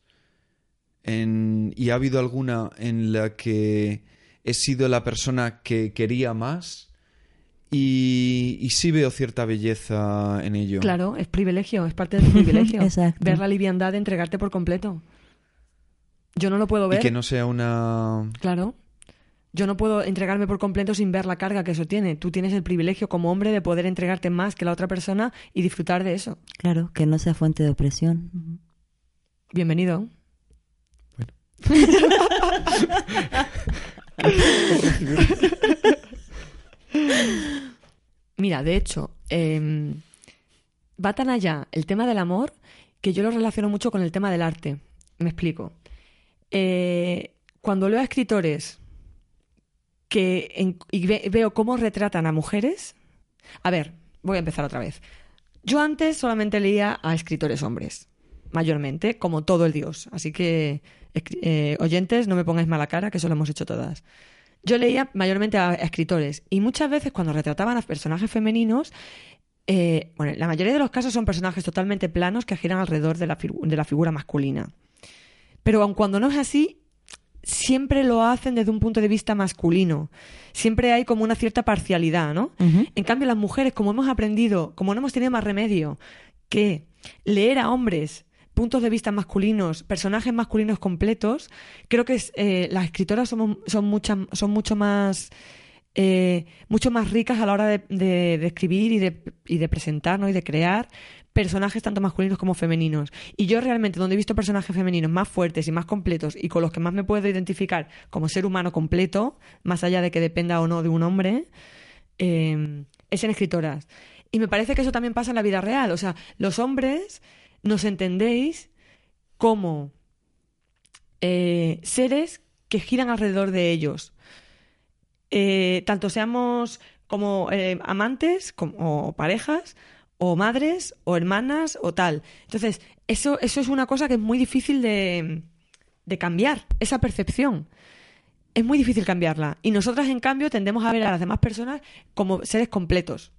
C: en- y ha habido alguna en la que he sido la persona que quería más y, y sí veo cierta belleza en ello.
A: Claro, es privilegio, es parte del privilegio. *laughs*
B: Exacto.
A: Ver la liviandad de entregarte por completo. Yo no lo puedo
C: Y
A: ver.
C: que no sea una...
A: Claro. Yo no puedo entregarme por completo sin ver la carga que eso tiene. Tú tienes el privilegio como hombre de poder entregarte más que la otra persona y disfrutar de eso.
B: Claro, que no sea fuente de opresión.
A: Bienvenido. *laughs* *laughs* Mira, de hecho, eh, va tan allá el tema del amor que yo lo relaciono mucho con el tema del arte. Me explico. Eh, cuando leo a escritores que y ve- veo cómo retratan a mujeres. A ver, voy a empezar otra vez. Yo antes solamente leía a escritores hombres, mayormente, como todo el dios. Así que, eh, oyentes, no me pongáis mala cara, que eso lo hemos hecho todas. Yo leía mayormente a, escritores y muchas veces cuando retrataban a personajes femeninos, eh, bueno, la mayoría de los casos son personajes totalmente planos que giran alrededor de la, de la figura masculina. Pero aun cuando no es así, siempre lo hacen desde un punto de vista masculino. Siempre hay como una cierta parcialidad, ¿no? En cambio, las mujeres, como hemos aprendido, como no hemos tenido más remedio que leer a hombres puntos de vista masculinos, personajes masculinos completos, creo que eh, las escritoras son, muchas, son mucho más eh, mucho más ricas a la hora de, escribir y de, y de presentar ¿no? y de crear personajes tanto masculinos como femeninos. Y yo realmente, donde he visto personajes femeninos más fuertes y más completos y con los que más me puedo identificar como ser humano completo, más allá de que dependa o no de un hombre, eh, es en escritoras. Y me parece que eso también pasa en la vida real. O sea, los hombres nos entendéis como eh, seres que giran alrededor de ellos. Eh, tanto seamos como eh, amantes, como parejas, o madres, o hermanas, o tal. Entonces, eso, eso es una cosa que es muy difícil de, de cambiar, esa percepción. Es muy difícil cambiarla. Y nosotras, en cambio, tendemos a ver a las demás personas como seres completos.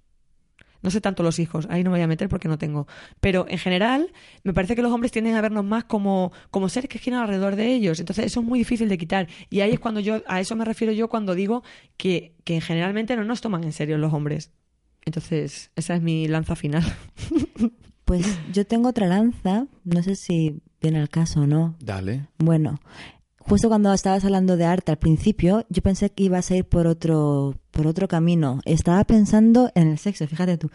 A: No sé tanto los hijos, ahí no me voy a meter porque no tengo. Pero en general, me parece que los hombres tienden a vernos más como, como seres que giran alrededor de ellos. Entonces, eso es muy difícil de quitar. Y ahí es cuando yo, a eso me refiero yo cuando digo que, que generalmente no nos toman en serio los hombres. Entonces, esa es mi lanza final. *laughs*
B: Pues yo tengo otra lanza, no sé si viene al caso o no.
C: Dale.
B: Bueno, justo cuando estabas hablando de arte al principio, yo pensé que ibas a ir por otro, por otro camino. Estaba pensando en el sexo, fíjate tú.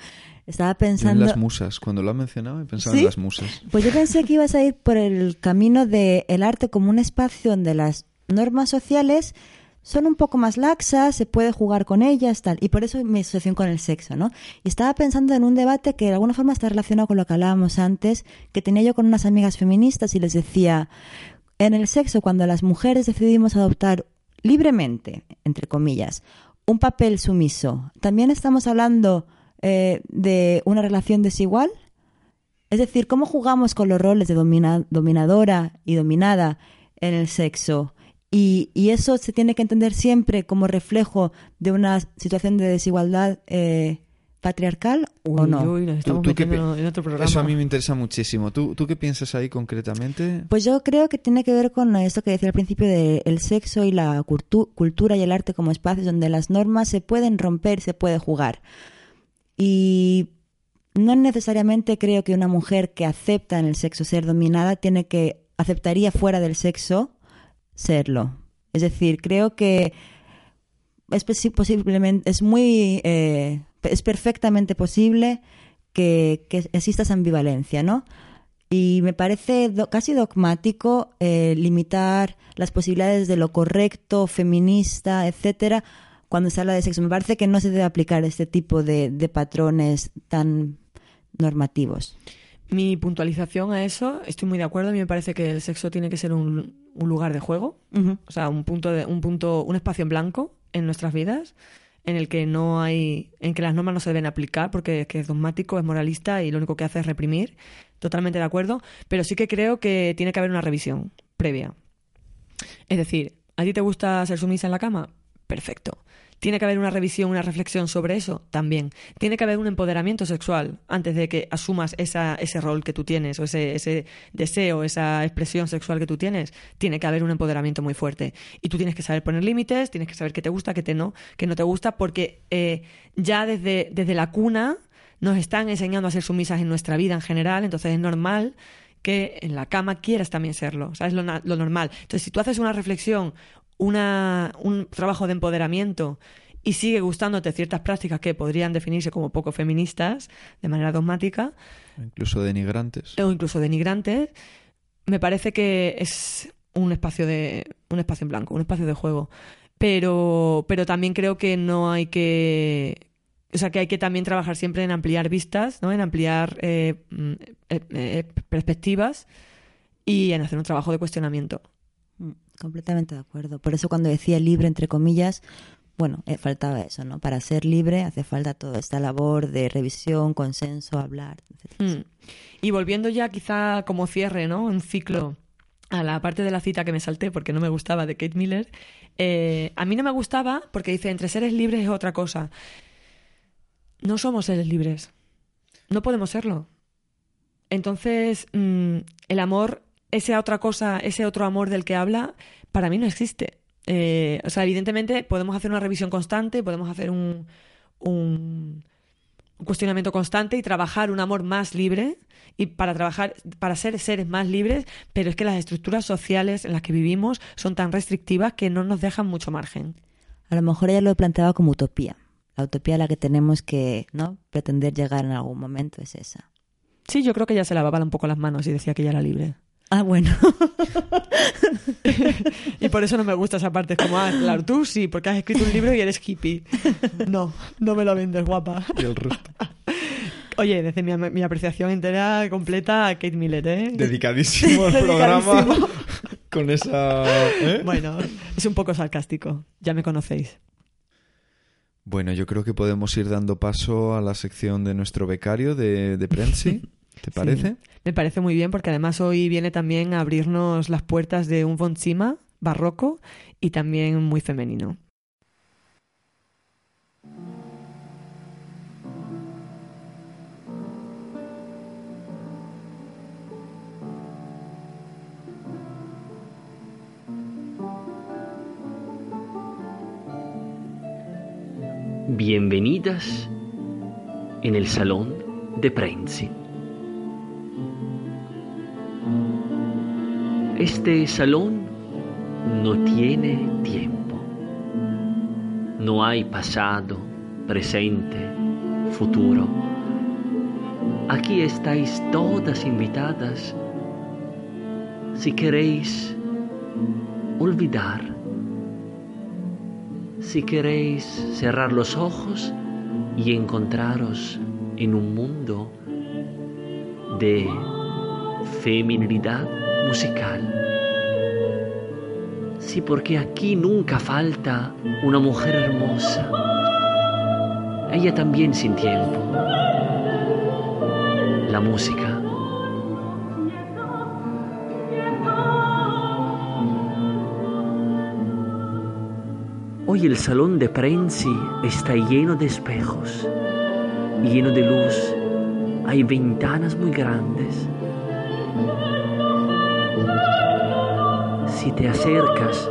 B: Estaba
C: Yo en
B: pensando.
C: las musas. Cuando lo ha mencionado he pensado
B: ¿Sí?
C: en las musas.
B: Pues yo pensé que ibas a ir por el camino de el arte como un espacio donde las normas sociales son un poco más laxas, se puede jugar con ellas, tal. Y por eso mi asociación con el sexo, ¿no? Y estaba pensando en un debate que de alguna forma está relacionado con lo que hablábamos antes, que tenía yo con unas amigas feministas y les decía, en el sexo, cuando las mujeres decidimos adoptar libremente, entre comillas, un papel sumiso, ¿también estamos hablando eh, de una relación desigual? Es decir, ¿cómo jugamos con los roles de domina- dominadora y dominada en el sexo? Y, y eso se tiene que entender siempre como reflejo de una situación de desigualdad eh, patriarcal o
A: Uy,
B: no.
A: uy, nos estamos
C: ¿Tú- tú qué
A: metiendo
C: pi-
A: en otro programa.
C: Eso a mí me interesa muchísimo. ¿Tú, ¿Tú qué piensas ahí concretamente?
B: Pues yo creo que tiene que ver con esto que decía al principio de el sexo y la cultu- cultura y el arte como espacios donde las normas se pueden romper, se puede jugar. Y no necesariamente creo que una mujer que acepta en el sexo ser dominada tiene que aceptaría fuera del sexo serlo. Es decir, creo que es posi- posiblemente es muy eh, es perfectamente posible que, que exista esa ambivalencia, ¿no? Y me parece do- casi dogmático eh, limitar las posibilidades de lo correcto, feminista, etcétera, cuando se habla de sexo. Me parece que no se debe aplicar este tipo de, de patrones tan normativos.
A: Mi puntualización a eso, estoy muy de acuerdo. A mí me parece que el sexo tiene que ser un, un lugar de juego, o sea, un punto de, un punto, un espacio en blanco en nuestras vidas, en el que no hay, en que las normas no se deben aplicar porque es dogmático, es moralista y lo único que hace es reprimir. Totalmente de acuerdo, pero sí que creo que tiene que haber una revisión previa. Es decir, ¿a ti te gusta ser sumisa en la cama? Perfecto. ¿Tiene que haber una revisión, una reflexión sobre eso? También. ¿Tiene que haber un empoderamiento sexual antes de que asumas ese rol que tú tienes o ese, ese deseo, esa expresión sexual que tú tienes? Tiene que haber un empoderamiento muy fuerte. Y tú tienes que saber poner límites, tienes que saber qué te gusta, qué te no, qué no te gusta, porque eh, ya desde, desde la cuna nos están enseñando a ser sumisas en nuestra vida en general, entonces es normal que en la cama quieras también serlo, o sea, es lo, lo normal. Entonces, si tú haces una reflexión, una, un trabajo de empoderamiento y sigue gustándote ciertas prácticas que podrían definirse como poco feministas, de manera dogmática,
C: Incluso denigrantes.
A: o incluso denigrantes, me parece que es un espacio de un espacio en blanco, un espacio de juego. Pero, pero también creo que no hay que o sea que hay que también trabajar siempre en ampliar vistas, ¿no? En ampliar eh, mm, eh, eh, perspectivas y en hacer un trabajo de cuestionamiento.
B: Completamente de acuerdo. Por eso cuando decía libre, entre comillas, bueno, eh, faltaba eso, ¿no? Para ser libre hace falta toda esta labor de revisión, consenso, hablar, etc.
A: Mm. Y volviendo ya quizá como cierre, ¿no? Un ciclo a la parte de la cita que me salté porque no me gustaba de Kate Miller. eh, a mí no me gustaba porque dice entre seres libres es otra cosa. No somos seres libres. No podemos serlo. Entonces, mm, el amor, esa otra cosa, ese otro amor del que habla, para mí no existe. Eh, o sea, evidentemente podemos hacer una revisión constante, podemos hacer un, un, un cuestionamiento constante y trabajar un amor más libre y para trabajar para ser seres más libres pero es que las estructuras sociales en las que vivimos son tan restrictivas que no nos dejan mucho margen
B: A lo mejor ella lo planteaba como utopía. La utopía a la que tenemos que ¿no? pretender llegar en algún momento es esa.
A: sí yo creo que ella se lavaba un poco las manos y decía que ella era libre
B: Ah, bueno. *laughs*
A: y por eso no me gusta esa parte es como ah claro tú sí porque has escrito un libro y eres hippie no no me lo vendes guapa
C: Y el resto. *laughs*
A: oye desde mi, mi apreciación entera completa a Kate Millett ¿eh?
C: Dedicadísimo al programa con esa... ¿eh?
A: bueno es un poco sarcástico ya me conocéis
C: Bueno, yo creo que podemos ir dando paso a la sección de nuestro becario de, de Prensi. *laughs* ¿Te parece?
A: Sí, me parece muy bien porque además hoy viene también a abrirnos las puertas de un von Zimmer barroco y también muy femenino.
E: Bienvenidas en el salón de Prensi. Este salón no tiene tiempo. No hay pasado, presente, futuro. Aquí estáis todas invitadas si queréis olvidar si queréis cerrar los ojos y encontraros en un mundo de feminilidad musical. Sí, porque aquí nunca falta una mujer hermosa. Ella también sin tiempo. La música. Hoy el salón de Prensi está lleno de espejos, lleno de luz. Hay ventanas muy grandes. Si te acercas,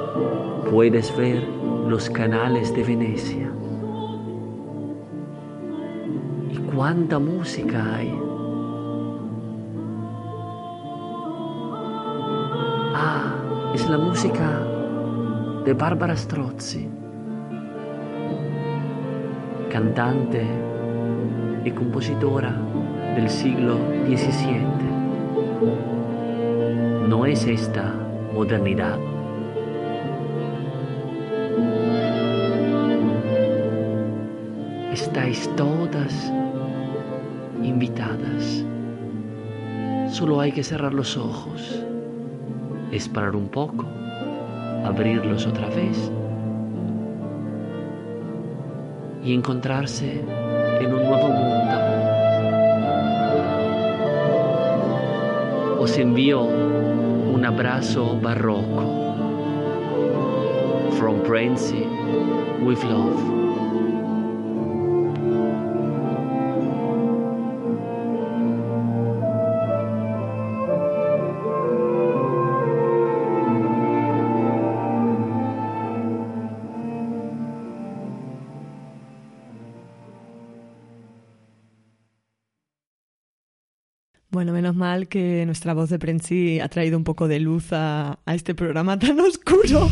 E: puedes ver los canales de Venecia. ¿Y cuánta música hay? Ah, es la música de Barbara Strozzi, cantante y compositora del siglo XVII. No es esta modernidad. Estáis todas invitadas. Solo hay que cerrar los ojos, esperar un poco, abrirlos otra vez y encontrarse en un nuevo mundo. Os envío un abrazo barroco. From Prensi, with love.
A: Bueno, menos mal que nuestra voz de Prensi ha traído un poco de luz a, a este programa tan *laughs* oscuro,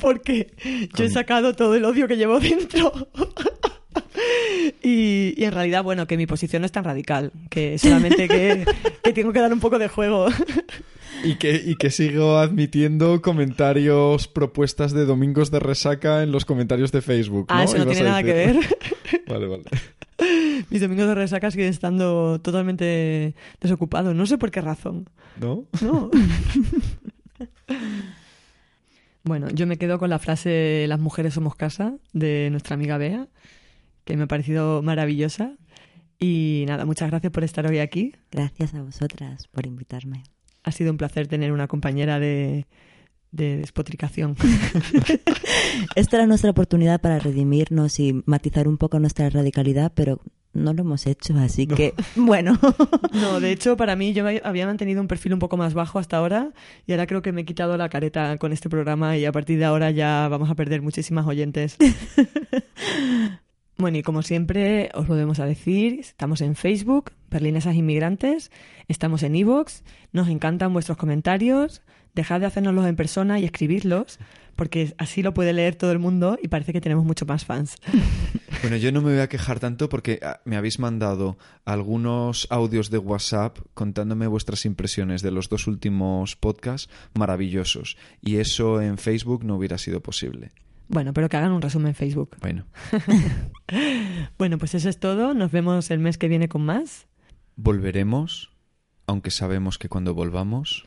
A: porque yo he sacado todo el odio que llevo dentro. Y, y en realidad, bueno, que mi posición no es tan radical, que solamente que, *laughs* que tengo que dar un poco de juego.
C: Y que, y que sigo admitiendo comentarios, propuestas de domingos de resaca en los comentarios de Facebook. ¿no?
A: Ah, eso no
C: Ibas
A: tiene nada que ver. *laughs*
C: Vale, vale. *laughs*
A: Mis domingos de resaca siguen estando totalmente desocupados. No sé por qué razón.
C: ¿No?
A: No. *laughs* Bueno, yo me quedo con la frase Las mujeres somos casa de nuestra amiga Bea, que me ha parecido maravillosa. Y nada, muchas gracias por estar hoy aquí.
B: Gracias a vosotras por invitarme.
A: Ha sido un placer tener una compañera de, de despotricación. *laughs*
B: Esta era nuestra oportunidad para redimirnos y matizar un poco nuestra radicalidad, pero no lo hemos hecho, así que, bueno.
A: No, de hecho, para mí yo había mantenido un perfil un poco más bajo hasta ahora y ahora creo que me he quitado la careta con este programa y a partir de ahora ya vamos a perder muchísimas oyentes. *laughs* Bueno, y como siempre, os volvemos a decir, estamos en Facebook, Berlinesas Inmigrantes, estamos en Evox, nos encantan vuestros comentarios, dejad de hacérnoslos en persona y escribirlos, porque así lo puede leer todo el mundo y parece que tenemos mucho más fans. *laughs*
C: Bueno, yo no me voy a quejar tanto porque ah, me habéis mandado algunos audios de WhatsApp contándome vuestras impresiones de los dos últimos podcasts maravillosos. Y eso en Facebook no hubiera sido posible.
A: Bueno, pero que hagan un resumen en Facebook.
C: Bueno, *laughs*
A: Bueno, pues eso es todo, nos vemos el mes que viene con más.
C: volveremos, aunque sabemos que cuando volvamos...